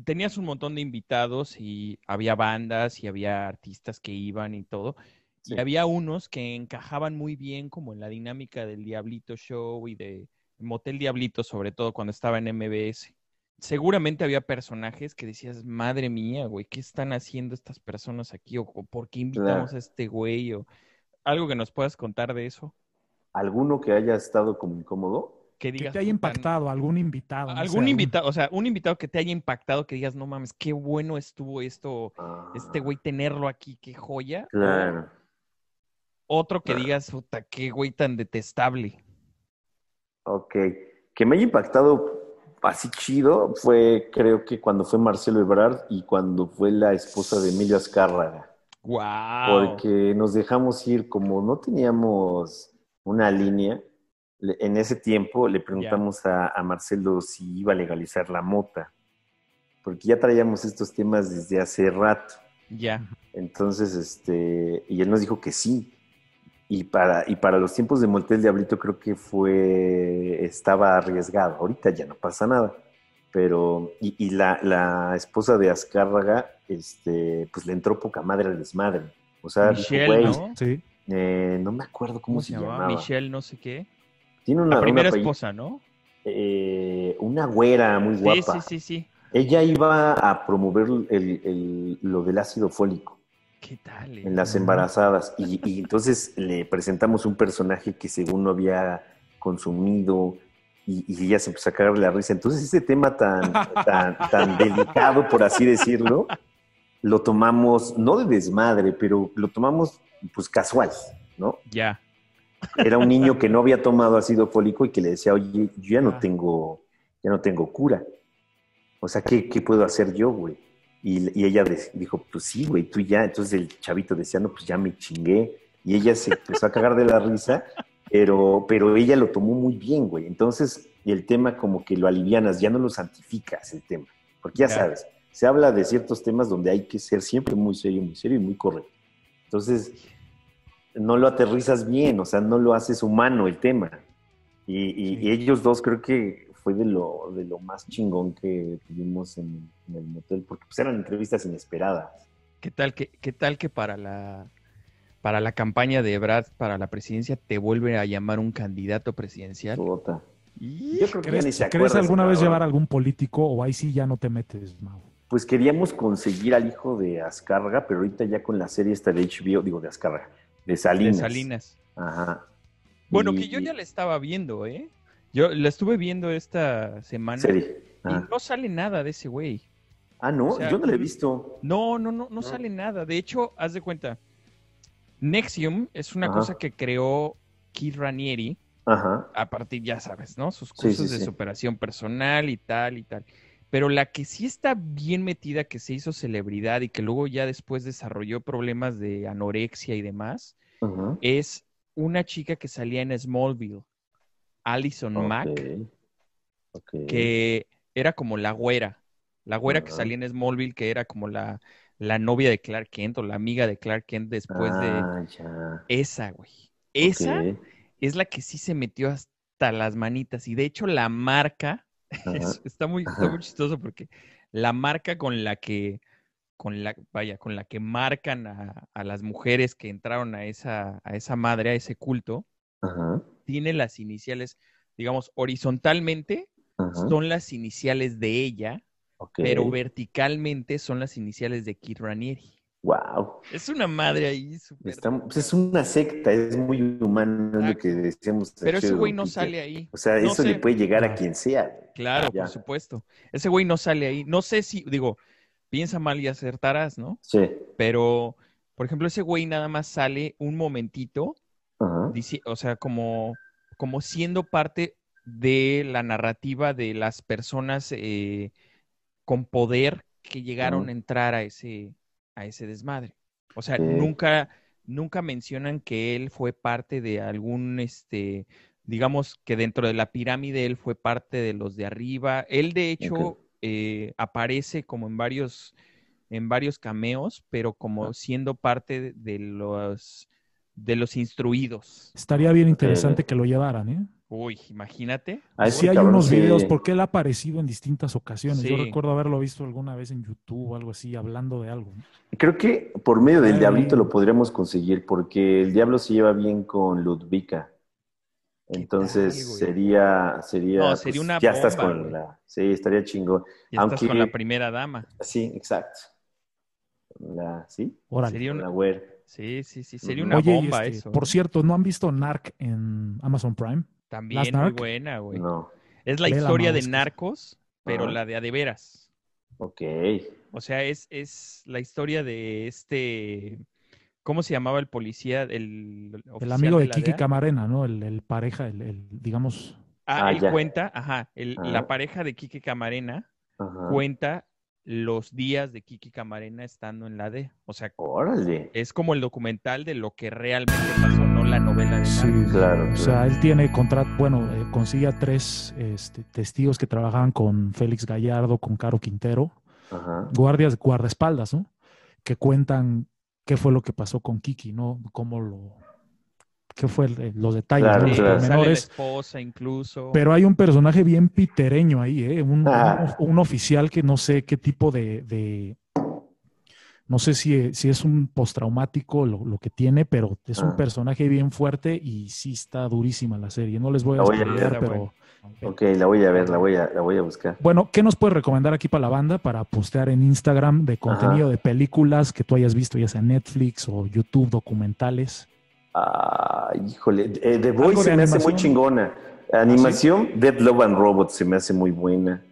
tenías un montón de invitados y había bandas y había artistas que iban y todo. Sí. Y había unos que encajaban muy bien como en la dinámica del Diablito Show y de Motel Diablito, sobre todo cuando estaba en MBS. Seguramente había personajes que decías, madre mía, güey, ¿qué están haciendo estas personas aquí? ¿O por qué invitamos Claro. a este güey? O algo que nos puedas contar de eso. alguno que haya estado como incómodo. Que te haya "Puta, impactado, algún invitado. no sé, Algún algún- invitado, o sea, un invitado que te haya impactado, que digas, no mames, qué bueno estuvo esto, Ah, este güey tenerlo aquí, qué joya. Claro. Otro que Ah. digas, puta, qué güey tan detestable. Ok. Que me haya impactado así chido fue, creo que cuando fue Marcelo Ebrard y cuando fue la esposa de Emilio Azcárraga. Wow. Porque nos dejamos ir, como no teníamos una línea, en ese tiempo le preguntamos a, a Marcelo si iba a legalizar la mota, porque ya traíamos estos temas desde hace rato. Ya. Entonces, este, y él nos dijo que sí. Y para, y para los tiempos de Motel Diablito creo que fue, estaba arriesgado. Ahorita ya no pasa nada. Pero, y, y la, la esposa de Azcárraga, este, pues le entró poca madre al desmadre. O sea, dijo, Michelle, güey, ¿no? Sí. eh, no me acuerdo cómo, ¿Cómo se, se llamaba? llamaba. Michelle, no sé qué. Tiene una, La primera una esposa, ¿no? eh, una güera muy guapa. sí, sí, sí. Ella iba a promover el- el- lo del ácido fólico. ¿Qué tal? eh? en las embarazadas. Y, y entonces le presentamos un personaje que según no había consumido y, y ella se empezó a cagar la risa. Entonces ese tema tan, tan, tan delicado, por así decirlo, lo tomamos, no de desmadre, pero lo tomamos pues casual, ¿no? Ya. Era un niño que no había tomado ácido fólico y que le decía, oye, yo ya no Ah. tengo, ya no tengo cura. O sea, ¿qué, qué puedo hacer yo, güey? Y, y ella dijo, pues sí, güey, tú ya. Entonces el chavito decía, no, pues ya me chingué. Y ella se empezó a cagar de la risa, pero, pero ella lo tomó muy bien, güey. Entonces el tema como que lo alivianas, ya no lo santificas el tema. Porque ya Ya. sabes, se habla de ciertos temas donde hay que ser siempre muy serio, muy serio y muy correcto. Entonces, no lo aterrizas bien, o sea, no lo haces humano el tema. Y, y ellos dos creo que fue de lo, de lo más chingón que tuvimos en, en el motel, porque pues eran entrevistas inesperadas. ¿Qué tal que, qué tal que para la para la campaña de Brad para la presidencia te vuelve a llamar un candidato presidencial? Puta. Y- Yo creo que ya ni ¿Crees, se crees alguna vez llevar a algún político o ahí sí ya no te metes, Mau? Pues queríamos conseguir al hijo de Azcárraga, pero ahorita ya con la serie esta de HBO, digo de Azcárraga, de de Salinas. Salinas. Ajá. Bueno, Y- que yo ya la estaba viendo, ¿eh? Yo la estuve viendo esta semana Serie. y Ah, no sale nada de ese güey. Ah, no, o sea, yo no la he visto. No, no, no, no No. sale nada. De hecho, haz de cuenta. Nexium es una Ajá. cosa que creó Keith Ranieri Ajá. a partir, ya sabes, ¿no? Sus Sí, cursos sí, de sí. superación personal y tal y tal. Pero la que sí está bien metida, que se hizo celebridad y que luego ya después desarrolló problemas de anorexia y demás, es una chica que salía en Smallville, Allison Mack, que era como la güera, la güera que salía en Smallville, que era como la, la novia de Clark Kent o la amiga de Clark Kent después de Ah, ya. esa, güey. Esa es la que sí se metió hasta las manitas y de hecho la marca. es- está muy, está muy chistoso porque la marca con la que, con la, vaya, con la que marcan a, a las mujeres que entraron a esa, a esa madre, a ese culto, Ajá. tiene las iniciales, digamos, horizontalmente Ajá. son las iniciales de ella, pero verticalmente son las iniciales de Kid Ranieri. Wow. Es una madre ahí súper. Está- pues es una secta, es muy humano, es lo que decíamos. Pero ese güey no sale ahí. O sea, No eso le puede llegar a Claro. quien sea. Claro, Ya. por supuesto. Ese güey no sale ahí. No sé si, digo, piensa mal y acertarás, ¿no? Sí. Pero, por ejemplo, ese güey nada más sale un momentito, o sea, como, como siendo parte de la narrativa de las personas eh, con poder que llegaron a entrar a ese, a ese desmadre. O sea, Sí. nunca, nunca mencionan que él fue parte de algún, este, digamos que dentro de la pirámide él fue parte de los de arriba. Él, de hecho, eh, aparece como en varios, en varios cameos, pero como Ah. siendo parte de- los, de los instruidos. Estaría bien interesante que lo llevaran, ¿eh? Uy, imagínate. A ese Sí hay cabrón unos sí- videos, porque él ha aparecido en distintas ocasiones. Yo recuerdo haberlo visto alguna vez en YouTube o algo así, hablando de algo. ¿no? Creo que por medio del Ay. diablito lo podríamos conseguir, porque el diablo se lleva bien con Ludvika. ¿Qué Entonces tal, sería, sería, No, sería una ya estás con güey. la, sí, estaría chingón. Y estás con la primera dama. Sí, exacto. La, sí, Órale. Sería una, la sí, sí, sí, sería una Oye, bomba este, eso. por ¿eh? cierto, ¿no han visto Narc en Amazon Prime? También muy Narc? buena, güey. No, Es la Vela, historia de narcos, pero la de a de veras. ok. O sea, es, es la historia de este. ¿Cómo se llamaba el policía? El, El amigo de Kiki? Camarena, ¿no? El, el pareja, el, el, digamos, Ah, Ah, él ya. cuenta, ajá, el- Ajá. la pareja de Kiki Camarena Ajá. cuenta los días de Kiki Camarena estando en la D. O sea, Órale. es como el documental de lo que realmente pasó, no la novela de Sí. Claro, O sea, él tiene contrato, bueno, eh, consigue a tres este, testigos que trabajaban con Félix Gallardo, con Caro Quintero, Ajá. guardias, guardaespaldas, ¿no? Que cuentan qué fue lo que pasó con Kiki, ¿no? Cómo lo, qué fue el- los detalles, Claro, ¿no? Sí, los claro. pormenores. esposa incluso. Pero hay un personaje bien pitereño ahí, ¿eh? Un, Ah. un- un oficial que no sé qué tipo de, de- no sé si, si es un postraumático lo, lo que tiene, pero es un Ah. personaje bien fuerte y sí está durísima la serie. No les voy a La voy a spoilear, ver. pero Ok, la voy a ver, la voy a, la voy a buscar. bueno, ¿qué nos puedes recomendar aquí para la banda para postear en Instagram de contenido de películas que tú hayas visto, ya sea Netflix o YouTube, documentales? Ah, híjole. Eh, The ¿Algo Voice de se me hace muy animación? chingona. Animación, Dead Love and Robots se me hace muy buena.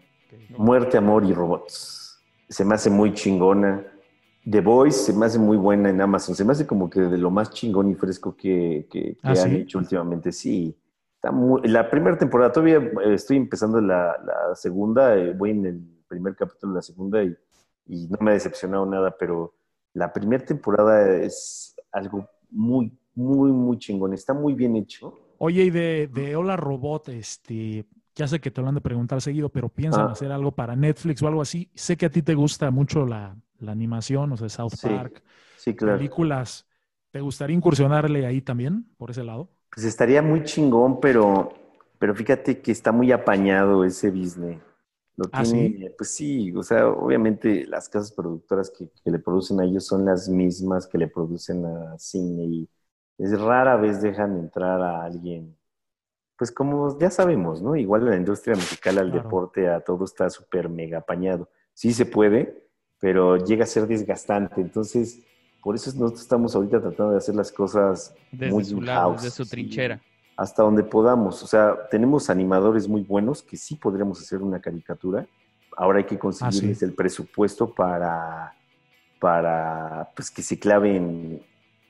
Muerte, Amor y Robots. Se me hace muy chingona. The Voice se me hace muy buena en Amazon. Se me hace como que de lo más chingón y fresco que, que- que ¿Ah, han sí? hecho últimamente. Sí. Está muy- la primera temporada, todavía eh, estoy empezando la, la segunda, eh, voy en el primer capítulo de la segunda y, y no me ha decepcionado nada, pero la primera temporada es algo muy, muy, muy chingón. Está muy bien hecho. Oye, y de, de Hola Robot, este, ya sé que te lo han de preguntar seguido, pero piensan Ah. hacer algo para Netflix o algo así. Sé que a ti te gusta mucho la, la animación, o sea, South Sí, Park, Sí, claro. películas. ¿Te gustaría incursionarle ahí también, por ese lado? Pues estaría muy chingón, pero, pero fíjate que está muy apañado ese business. Lo ¿Ah, tiene, pues sí, o sea, obviamente las casas productoras que, que le producen a ellos son las mismas que le producen a cine y es rara vez dejan entrar a alguien, pues como ya sabemos, ¿no? Igual en la industria musical, al Claro. deporte, a todo está súper mega apañado. Sí se puede, pero llega a ser desgastante. Entonces, por eso nosotros estamos ahorita tratando de hacer las cosas Desde muy su lado, in-house, desde su trinchera. hasta donde podamos. O sea, tenemos animadores muy buenos que sí podríamos hacer una caricatura. Ahora hay que conseguirles sí. el presupuesto para, para pues, que se claven,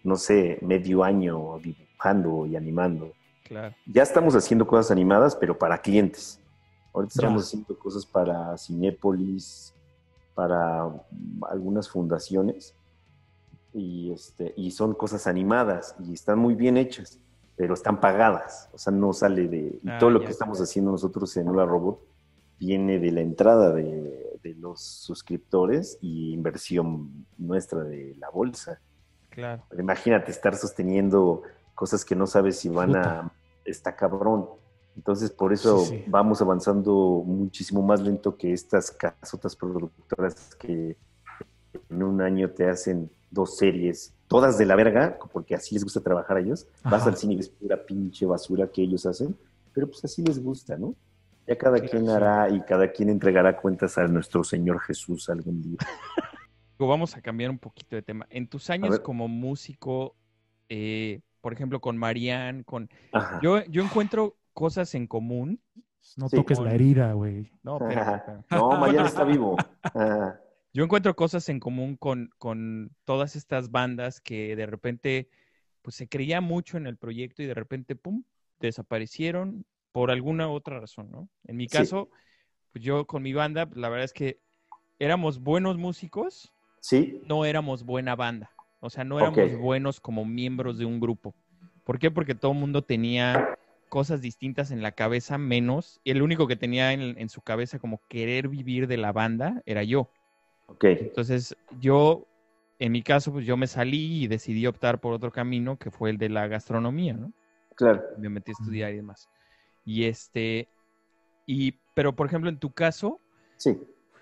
no sé, medio año dibujando y animando. Claro. Ya estamos haciendo cosas animadas, pero para clientes. Ahorita Ya. estamos haciendo cosas para Cinépolis, para algunas fundaciones. Y, este, y son cosas animadas y están muy bien hechas, pero están pagadas. O sea, no sale de... Y Ah, todo lo ya. que estamos haciendo nosotros en Hola Robot viene de la entrada de, de los suscriptores y inversión nuestra de la bolsa. Claro. Pero imagínate estar sosteniendo cosas que no sabes si van a... Está cabrón. Entonces, por eso Sí, sí. vamos avanzando muchísimo más lento que estas casotas productoras que en un año te hacen dos series, todas de la verga, porque así les gusta trabajar a ellos. Vas Ajá. al cine y ves pura pinche basura que ellos hacen, pero pues así les gusta, ¿no? Ya cada Claro, quien sí. hará y cada quien entregará cuentas a nuestro Señor Jesús algún día. Digo, Vamos a cambiar un poquito de tema. En tus años como músico, eh, por ejemplo, con Marianne, con... Ajá. Yo, yo encuentro cosas en común. No Sí. toques la herida, güey. No, pero, pero- No, Mariana está vivo. Yo encuentro cosas en común con, con todas estas bandas que de repente, pues se creía mucho en el proyecto y de repente, pum, desaparecieron por alguna otra razón, ¿no? En mi Sí. caso, pues yo con mi banda, pues, la verdad es que éramos buenos músicos, Sí, no éramos buena banda. O sea, no éramos buenos como miembros de un grupo. ¿Por qué? Porque todo el mundo tenía cosas distintas en la cabeza, menos. Y el único que tenía en, en su cabeza como querer vivir de la banda era yo. ok. Entonces, yo, en mi caso, pues yo me salí y decidí optar por otro camino, que fue el de la gastronomía, ¿no? Claro. Me metí a estudiar y demás. Y este, y, pero por ejemplo, en tu caso, Sí,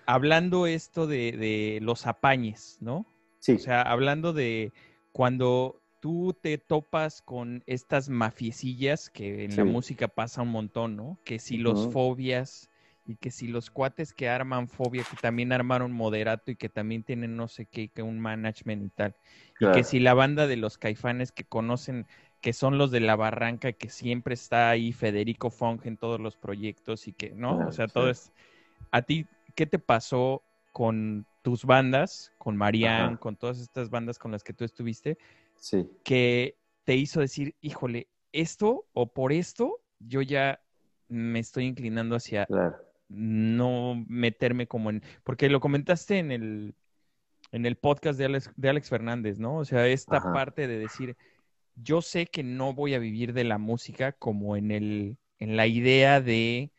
hablando esto de, de los apañes, ¿no? sí. O sea, hablando de cuando tú te topas con estas mafiecillas que en la música pasa un montón, ¿no? Que si los fobias y que si los cuates que arman fobia, que también armaron moderato y que también tienen no sé qué, que un management y tal. Y que si la banda de los caifanes que conocen, que son los de la barranca, que siempre está ahí Federico Fong en todos los proyectos y que, ¿no? Claro, o sea, todo es... ¿A ti qué te pasó con tus bandas, con Marianne, con todas estas bandas con las que tú estuviste, Sí, que te hizo decir, híjole, esto o por esto yo ya me estoy inclinando hacia claro. no meterme como en, porque lo comentaste en el, en el podcast de Alex, de Alex Fernández, ¿no? O sea, esta Ajá. parte de decir, yo sé que no voy a vivir de la música como en el, en la idea de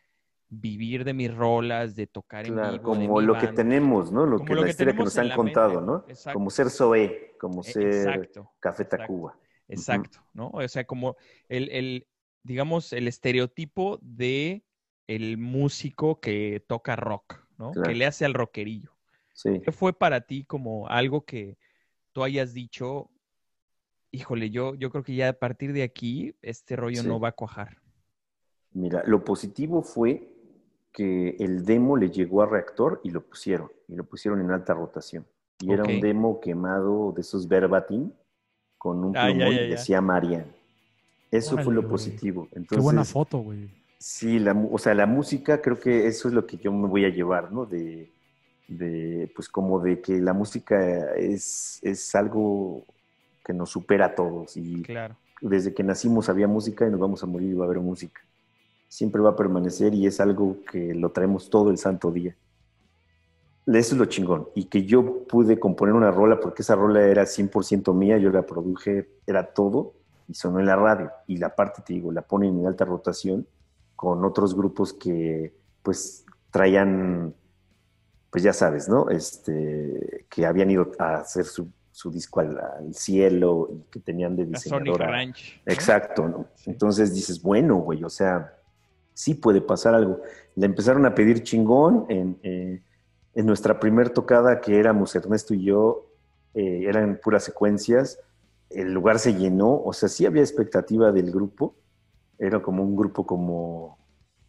vivir de mis rolas, de tocar en Claro, vivo, de como mi lo que tenemos, ¿no? Lo Como que lo la que historia que nos en han contado, mente. ¿no? Exacto. Como ser Zoé, como E- ser Exacto. Café exacto. Tacuba. Exacto, ¿no? O sea, como el, el, digamos, el estereotipo de el músico que toca rock, ¿no? Claro. Que le hace al rockerillo. Sí. ¿Qué fue para ti como algo que tú hayas dicho, híjole, yo, yo creo que ya a partir de aquí este rollo Sí. no va a cuajar? Mira, lo positivo fue que el demo le llegó a Reactor y lo pusieron, y lo pusieron en alta rotación. Y era un demo quemado de esos verbatim con un Ah, ya, plumón ya, y ya. decía Marian. Eso fue lo positivo. Qué buena Entonces, foto, güey. Sí, la, mu- o sea, la música creo que eso es lo que yo me voy a llevar, ¿no? De, de pues como de que la música es, es algo que nos supera a todos y Claro. desde que nacimos había música y nos vamos a morir y va a haber música. Siempre va a permanecer y es algo que lo traemos todo el santo día. Eso es lo chingón. Y que yo pude componer una rola porque esa rola era 100% mía, yo la produje, era todo y sonó en la radio. Y la parte, te digo, la ponen en alta rotación con otros grupos que pues traían, pues ya sabes, ¿no? Este, que habían ido a hacer su, su disco al, al, cielo y que tenían de diseñadora. Ranch, ¿no? Exacto, ¿no? Sí. Entonces dices, bueno, güey, o sea, sí puede pasar algo. Le empezaron a pedir chingón en, eh, en nuestra primer tocada que éramos Ernesto y yo, eh, eran puras secuencias, el lugar se llenó, o sea, sí había expectativa del grupo, era como un grupo como,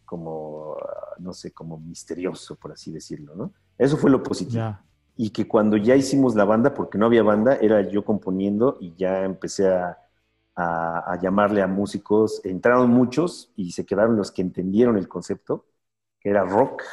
como no sé, como misterioso, por así decirlo, ¿no? Eso fue lo positivo. Y que cuando ya hicimos la banda, porque no había banda, era yo componiendo y ya empecé a, a, a llamarle a músicos. Entraron muchos y se quedaron los que entendieron el concepto, que era rock,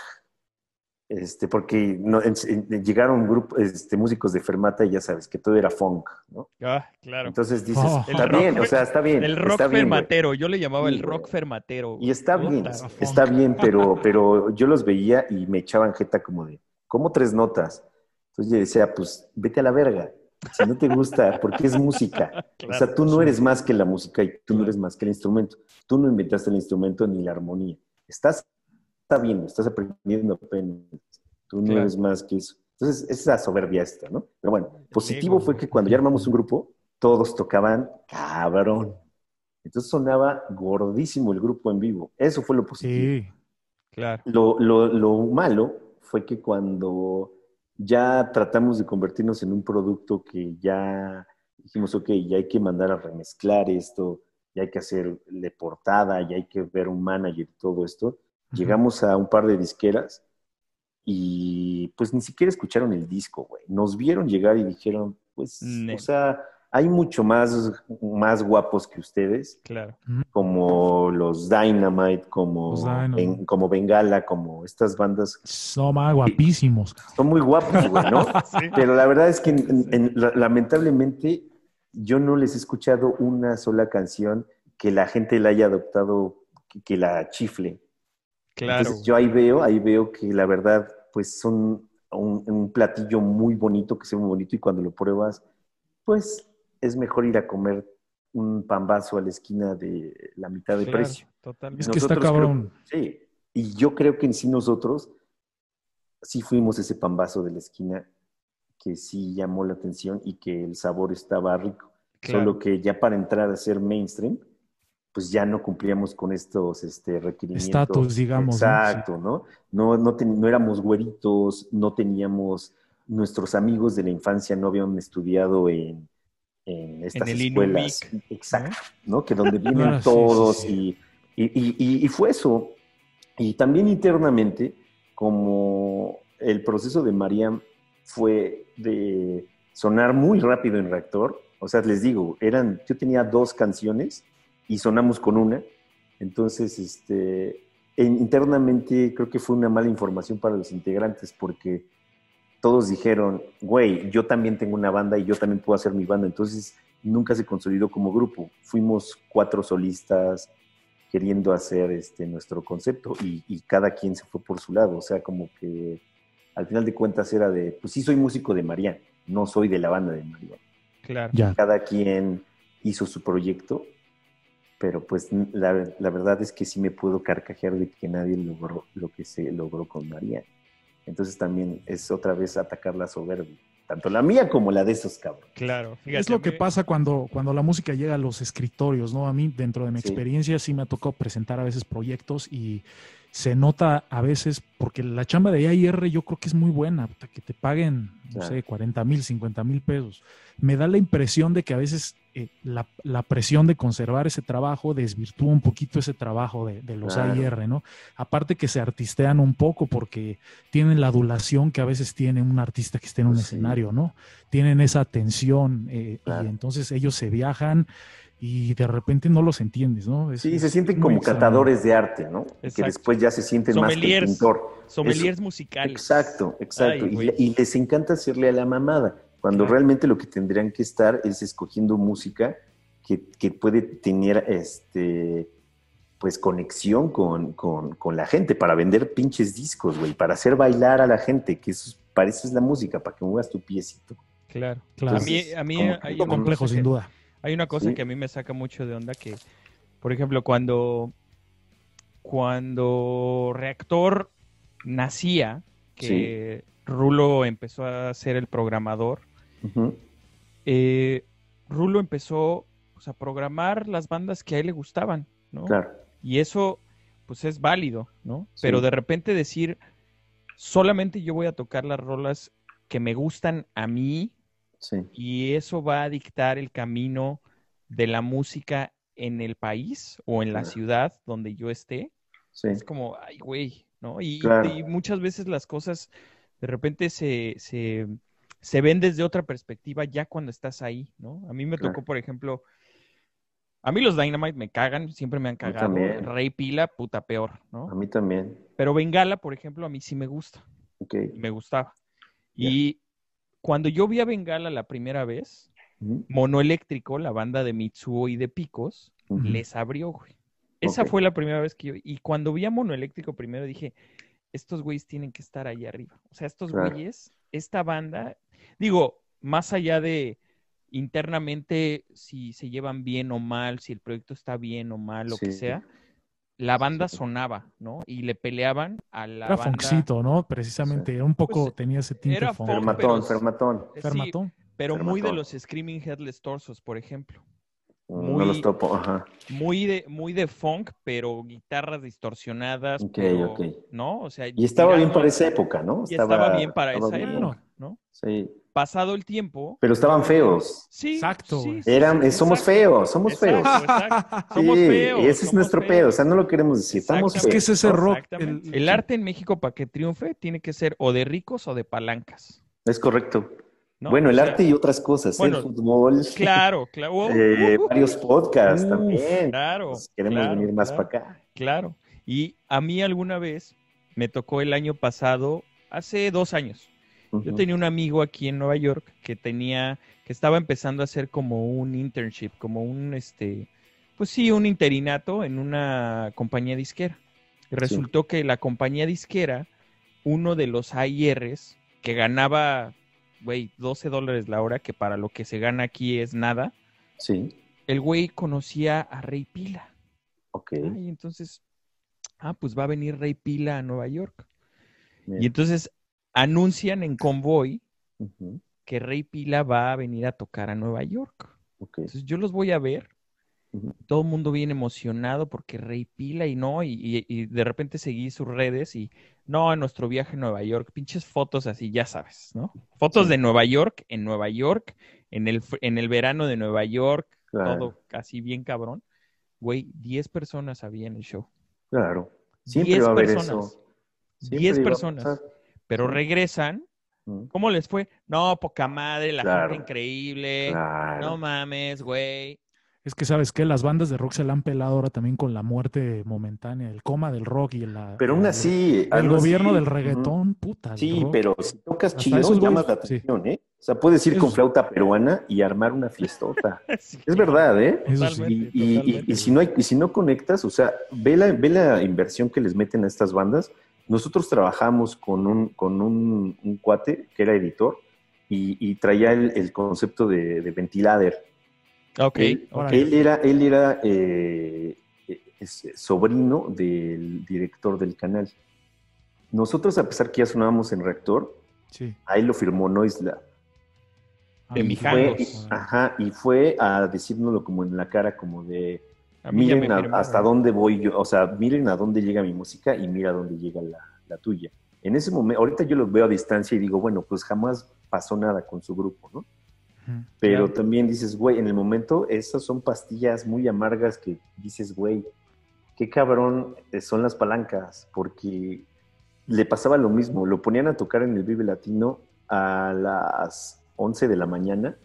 este, porque no, en, en, llegaron grupos, este, músicos de Fermata y ya sabes que todo era funk, ¿no? Ah, claro. Entonces dices, Oh. está bien, rock- o sea, está bien. El rock está bien, fermatero, yo le llamaba el rock fermatero. Y está Puta. bien, funk. está bien, pero, pero yo los veía y me echaban jeta como de, ¿cómo tres notas? Entonces yo decía, pues vete a la verga. Si no te gusta, porque es música. o sea, tú no eres más que la música y tú no eres más que el instrumento. Tú no inventaste el instrumento ni la armonía. Estás está bien, estás aprendiendo apenas. Tú no Claro. eres más que eso. Entonces, esa soberbia esta, ¿no? Pero bueno, positivo fue que cuando ya armamos un grupo, todos tocaban cabrón. Entonces sonaba gordísimo el grupo en vivo. Eso fue lo positivo. Sí. Claro. Lo, lo- lo malo fue que cuando ya tratamos de convertirnos en un producto que ya dijimos, ok, ya hay que mandar a remezclar esto, ya hay que hacerle portada, ya hay que ver un manager y todo esto, llegamos a un par de disqueras y pues ni siquiera escucharon el disco, güey. Nos vieron llegar y dijeron, pues, o sea, hay mucho más, más guapos que ustedes Claro. como los Dynamite, como, Los Dynamite. Ben- como Bengala, como estas bandas. Son más guapísimos. Son muy guapos, güey, ¿no? Sí. Pero la verdad es que en- en- la- lamentablemente yo no les he escuchado una sola canción que la gente la haya adoptado, que, que la chifle. Claro. Entonces yo ahí veo, ahí veo que la verdad, pues son un, un platillo muy bonito, que se ve muy bonito y cuando lo pruebas, pues es mejor ir a comer un pambazo a la esquina de la mitad de Claro, precio. totalmente. Es que está cabrón. creo- sí, y yo creo que en sí nosotros sí fuimos ese pambazo de la esquina que sí llamó la atención y que el sabor estaba rico. Claro. Solo que ya para entrar a ser mainstream, pues ya no cumplíamos con estos este, requerimientos. Estatus, digamos, ¿no? Exacto, ¿no? No, no, ten- no éramos güeritos, no teníamos, nuestros amigos de la infancia no habían estudiado en, en estas el escuelas. Inumic, Exacto, ¿no? Que donde vienen Ah, sí, todos sí, Y, y, y- fue eso. Y también internamente, como el proceso de Mariam fue de sonar muy rápido en reactor, o sea, les digo, eran, yo tenía dos canciones y sonamos con una, entonces, este, en- internamente creo que fue una mala información para los integrantes porque todos dijeron, güey, yo también tengo una banda y yo también puedo hacer mi banda, entonces nunca se consolidó como grupo, fuimos cuatro solistas queriendo hacer este, nuestro concepto y, y cada quien se fue por su lado, o sea, como que al final de cuentas era de, pues sí soy músico de Mariana, no soy de la banda de Mariana Claro. Ya. cada quien hizo su proyecto, pero pues la, la verdad es que sí me puedo carcajear de que nadie logró lo que se logró con María. Entonces también es otra vez atacar la soberbia, tanto la mía como la de esos cabros. Claro. Fíjate, Es lo que pasa cuando, cuando la música llega a los escritorios, ¿no? A mí, dentro de mi Sí. experiencia, sí me ha tocado presentar a veces proyectos y se nota a veces, porque la chamba de AIR yo creo que es muy buena, que te paguen, no Claro. sé, 40 mil, 50 mil pesos. Me da la impresión de que a veces eh, la, la presión de conservar ese trabajo desvirtúa un poquito ese trabajo de, de los Claro. AIR, ¿no? Aparte que se artistean un poco porque tienen la adulación que a veces tiene un artista que esté en un Pues sí. escenario, ¿no? Tienen esa tensión eh, Claro. y entonces ellos se viajan y de repente no los entiendes, ¿no? Es- Sí, se sienten como extraño. catadores de arte, ¿no? Que después ya se sienten más que Sommeliers. pintor. Sommeliers musicales. Exacto, exacto. Ay, y, les encanta hacerle a la mamada, cuando Claro. realmente lo que tendrían que estar es escogiendo música que, que puede tener este pues conexión con, con- con la gente para vender pinches discos, güey, para hacer bailar a la gente, que eso es- para eso es la música, para que muevas tu piecito. Claro. Claro. A mí, a mí hay Algo una complejo, sin duda. Hay una cosa Sí. que a mí me saca mucho de onda que, por ejemplo, cuando cuando Reactor nacía, que Rulo empezó a ser el programador, eh, Rulo empezó pues, a programar las bandas que a él le gustaban, ¿no? Claro. Y eso, pues es válido, ¿no? Sí. Pero de repente decir, solamente yo voy a tocar las rolas que me gustan a mí Sí. y eso va a dictar el camino de la música en el país o en la Claro. ciudad donde yo esté, Sí. es como, ay, güey, ¿no? Y, Claro. y muchas veces las cosas de repente se, se, se ven desde otra perspectiva ya cuando estás ahí, ¿no? A mí me Claro. tocó, por ejemplo, a mí los Dynamite me cagan, siempre me han cagado. también. Rey Pila, puta peor, A ¿no? mí también. Pero Bengala, por ejemplo, a mí sí me gusta, me gustaba. Y cuando yo vi a Bengala la primera vez. Monoeléctrico, la banda de Mitsuo y de Picos, les abrió, güey. Esa fue la primera vez que yo. Y cuando vi a Monoeléctrico primero dije, estos güeyes tienen que estar ahí arriba. O sea, estos Claro. güeyes, esta banda, digo, más allá de internamente si se llevan bien o mal, si el proyecto está bien o mal, lo que sea, la banda sonaba, ¿no? Y le peleaban a la Era banda. Foxito, ¿no? Precisamente, era un poco, Pues, tenía ese tinte era funk. Fermatón, pero- fermatón. Sí, Fermatón. pero muy de los Screaming Headless Torsos, por ejemplo. No Muy- los topo. Ajá. muy de, muy de funk, pero guitarras distorsionadas, Ok, pero, ok. ¿no? O sea, Y estaba bien para esa época, ¿no? y estaba, bien para estaba esa bien. época, ¿no? Sí. Pasado el tiempo, Pero estaban feos. sí, Exacto, sí, Eran, eh, somos exacto, feos, somos exacto, feos. exacto. Somos sí, feos. ese es nuestro feos. pedo. O sea, no lo queremos decir. Estamos Exactamente. Es que es ese rock. Exactamente. el- El arte en México, para que triunfe, tiene que ser o de ricos o de palancas. Es correcto. ¿no? Bueno, O el sea, arte y otras cosas. bueno, el fútbol. Claro, claro. eh, uh, varios podcasts también. claro, Pues queremos claro, venir más claro. para acá. Claro. Y a mí alguna vez me tocó el año pasado, hace dos años. Yo tenía un amigo aquí en Nueva York que tenía, que estaba empezando a hacer como un internship, como un, este, pues sí, un interinato en una compañía disquera. Y resultó que la compañía disquera, uno de los AIRs que ganaba, güey, 12 dólares la hora, que para lo que se gana aquí es nada, Sí, el güey conocía a Rey Pila. ok. Ay, entonces, ah, pues va a venir Rey Pila a Nueva York. bien. Y entonces anuncian en Convoy que Rey Pila va a venir a tocar a Nueva York. Entonces yo los voy a ver. Todo el mundo viene emocionado porque Rey Pila y no, y, y- y de repente seguí sus redes y no, a nuestro viaje a Nueva York, pinches fotos así, ya sabes, ¿no? Fotos Sí. de Nueva York, en Nueva York, en el, en el verano de Nueva York, Claro. todo casi bien cabrón. Güey, 10 personas había en el show. Claro. Siempre 10 va a haber personas. eso. Siempre 10 iba a personas. Pero regresan. ¿Cómo les fue? No, poca madre, la Claro. gente increíble. Claro. No mames, güey. Es que sabes que las bandas de rock se la han pelado ahora también con la muerte momentánea, el coma del rock y la, Pero aún así. el así, gobierno del reggaetón, puta. el Sí, rock. pero si tocas Hasta chido, esos llamas la sí. atención, ¿eh? O sea, puedes ir con flauta peruana y armar una fiestota. Sí, Es verdad, ¿eh? Eso sí. Totalmente, Y, y- y- y si no hay, y si no conectas, o sea, ve la, ve la inversión que les meten a estas bandas. Nosotros trabajamos con un, con un, un cuate que era editor y, y traía el, el concepto de, de ventilader. Ok, Él, era, él era eh, es- sobrino del director del canal. Nosotros, a pesar que ya sonábamos en reactor, Sí. ahí lo firmó Noisla. De Ah, Mijangos. fue, ajá, y fue a decírnoslo como en la cara, como de, A miren a- hasta dónde voy yo, o sea, miren a dónde llega mi música y mira a dónde llega la, la tuya. En ese momento, ahorita yo los veo a distancia y digo, bueno, pues jamás pasó nada con su grupo, ¿no? Pero Claro. también dices, güey, en el momento esas son pastillas muy amargas que dices, güey, qué cabrón eh, son las palancas, porque le pasaba lo mismo, lo ponían a tocar en el Vive Latino a las 11 de la mañana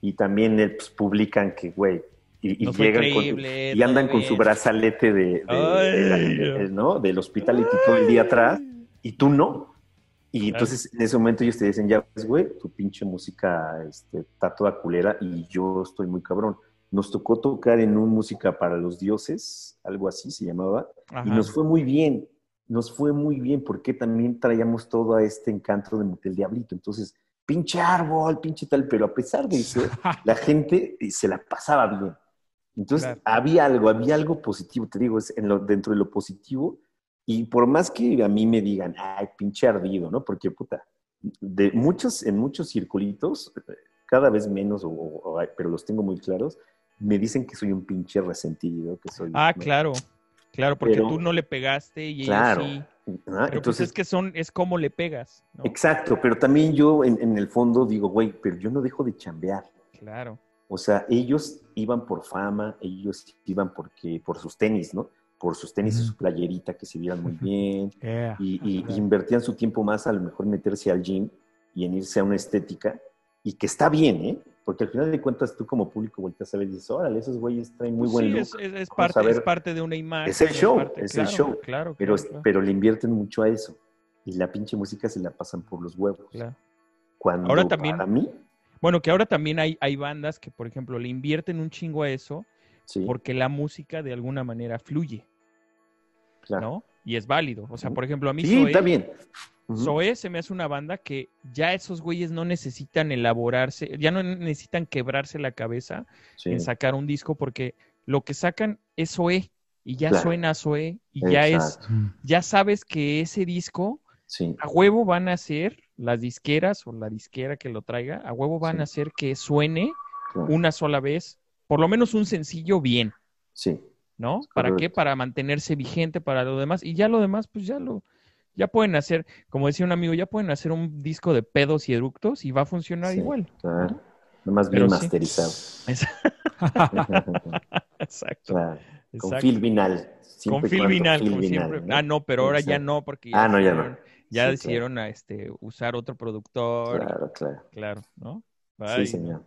y también eh, pues, publican que, güey, y, y fue llegan con, y andan con su brazalete de, de- Ay, de de- ¿no? del hospitality todo el día atrás y tú no. Y entonces en ese momento ellos te dicen, ya ves, güey, tu pinche música este, está toda culera y yo estoy muy cabrón. Nos tocó tocar en un música para los dioses, algo así se llamaba, Ajá. y nos fue muy bien. Nos fue muy bien porque también traíamos todo a este encanto de Motel Diablito. Entonces, pinche árbol, pinche tal, pero a pesar de eso, la gente eh, se la pasaba bien. Entonces, Claro. había algo, había algo positivo, te digo, es en lo, dentro de lo positivo. Y por más que a mí me digan, ay, pinche ardido, ¿no? Porque, puta, de muchos, en muchos circulitos, eh, cada vez menos, o- o- o- pero los tengo muy claros, me dicen que soy un pinche resentido, que soy... Ah, ¿no? claro. Claro, porque Pero- tú no le pegaste y Claro. ellos sí. Ah, Pero pues Entonces, es que son, es como le pegas, ¿no? exacto, pero también yo en, en el fondo digo, güey, pero yo no dejo de chambear. Claro. O sea, ellos iban por fama, ellos iban porque, por sus tenis, ¿no? Por sus tenis y Ujú. su playerita que se vieran muy bien. Yeah. Y, y- y invertían su tiempo más a lo mejor meterse al gym y en irse a una estética. Y que está bien, ¿eh? Porque al final de cuentas tú como público volteas a ver y dices, órale, esos güeyes traen muy Pues buen sí, look. es, es- es parte, es parte de una imagen. Es el show, parte- es el claro, show. Claro, pero, claro, claro, pero le invierten mucho a eso. Y la pinche música se la pasan por los huevos. claro. Cuando Ahora también- para mí, Bueno, que ahora también hay, hay bandas que, por ejemplo, le invierten un chingo a eso sí, porque la música de alguna manera fluye, claro. ¿no? Y es válido. O sea, por ejemplo, a mí Sí, Zoé- está bien. Ujú. Zoé se me hace una banda que ya esos güeyes no necesitan elaborarse, ya no necesitan quebrarse la cabeza Sí, en sacar un disco porque lo que sacan es Zoé y ya Claro. suena Zoé y ya es, ya sabes que ese disco Sí, a huevo van a hacer las disqueras o la disquera que lo traiga, a huevo van Sí. a hacer que suene claro. una sola vez, por lo menos un sencillo bien, sí, ¿no? ¿Para qué? Para mantenerse vigente para lo demás y ya lo demás pues ya lo ya pueden hacer, como decía un amigo, ya pueden hacer un disco de pedos y eructos y va a funcionar Sí. igual. claro. Nomás bien masterizado. Exacto. Claro, Con exacto. Phil Vinal. Con Phil Vinal, como siempre. ¿no? Ah, no, pero ahora ya no, porque Ah, no, ya no. Ya Sí, decidieron a, este, usar otro productor. Claro, claro. Claro, ¿no? Sí, señor.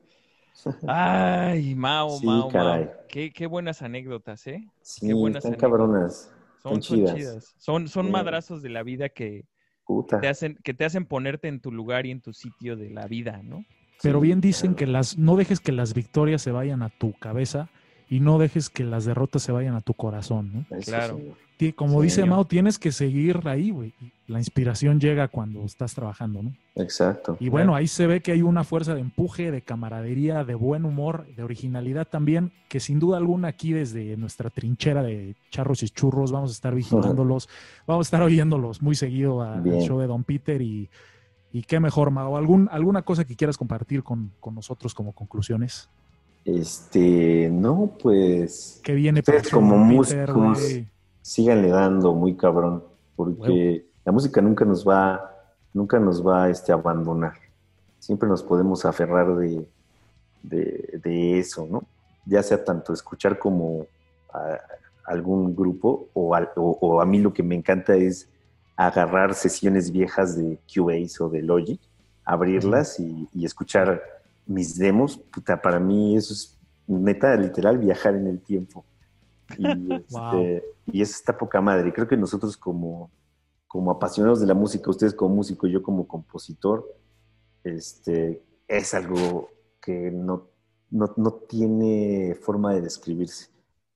Ay, Mao, Sí, Mao, caray. Mao. Qué, qué buenas anécdotas, ¿eh? Sí, Qué buenas están anécdotas. cabronas. Son, Están son chidas. chidas. Son, son madrazos de la vida que Puta. te, hacen, que te hacen ponerte en tu lugar y en tu sitio de la vida, ¿no? Pero bien dicen claro. que las, no dejes que las victorias se vayan a tu cabeza y no dejes que las derrotas se vayan a tu corazón, ¿no? Eso, Claro. Como Sí. dice Mao, tienes que seguir ahí, güey. La inspiración llega cuando estás trabajando, ¿no? Exacto. Y bueno, ahí se ve que hay una fuerza de empuje, de camaradería, de buen humor, de originalidad también, que sin duda alguna aquí desde nuestra trinchera de charros y churros vamos a estar vigilándolos, vamos a estar oyéndolos muy seguido al show de Don Peter y, y qué mejor, Mao. ¿Algún, ¿Alguna cosa que quieras compartir con, con nosotros como conclusiones? Este, no, pues ¿Qué viene Ustedes como músicos? Síganle dando muy cabrón, porque la música nunca nos va, nunca nos va este, a abandonar. Siempre nos podemos aferrar de, de, de eso, ¿no? Ya sea tanto escuchar como a algún grupo o, o- o a mí lo que me encanta es agarrar sesiones viejas de Cubase o de Logic, abrirlas y, y escuchar mis demos. Puta, para mí eso es neta, literal, viajar en el tiempo. Y, este, Wow. y eso está poca madre. Creo que nosotros como, como apasionados de la música, ustedes como músico, yo como compositor, este, es algo que no, no, no tiene forma de describirse.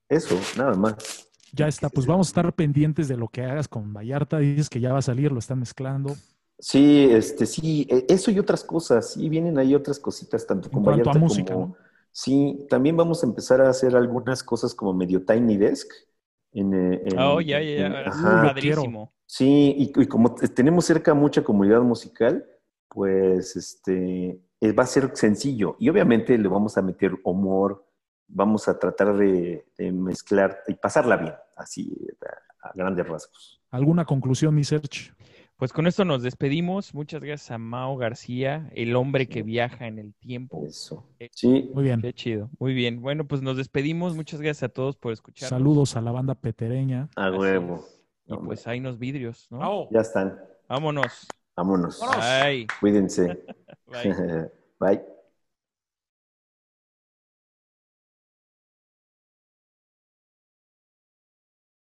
Eso, nada más. Ya está, pues vamos a estar pendientes de lo que hagas con Vallarta. Dices que ya va a salir, lo están mezclando. Sí, este, sí, eh, eso y otras cosas. Sí, vienen ahí otras cositas, tanto En con a Vallarta música, como... ¿no? Sí, también vamos a empezar a hacer algunas cosas como medio Tiny Desk. En, eh, en- Oh, ya, ya, en- ya. Padrísimo. Sí, y, y como tenemos cerca mucha comunidad musical, pues este eh, va a ser sencillo. Y obviamente le vamos a meter humor, vamos a tratar de, de mezclar y pasarla bien, así a, a grandes rasgos. ¿Alguna conclusión, mi Serge? Pues con esto nos despedimos. Muchas gracias a Mao García, el hombre que viaja en el tiempo. Eso. Sí, Muy bien. Qué chido. Muy bien. Bueno, pues nos despedimos. Muchas gracias a todos por escuchar. Saludos a la banda petereña. a huevo. Y pues hay unos vidrios, ¿no? Ya están. Vámonos. Vámonos. Bye. Cuídense. Bye. Bye.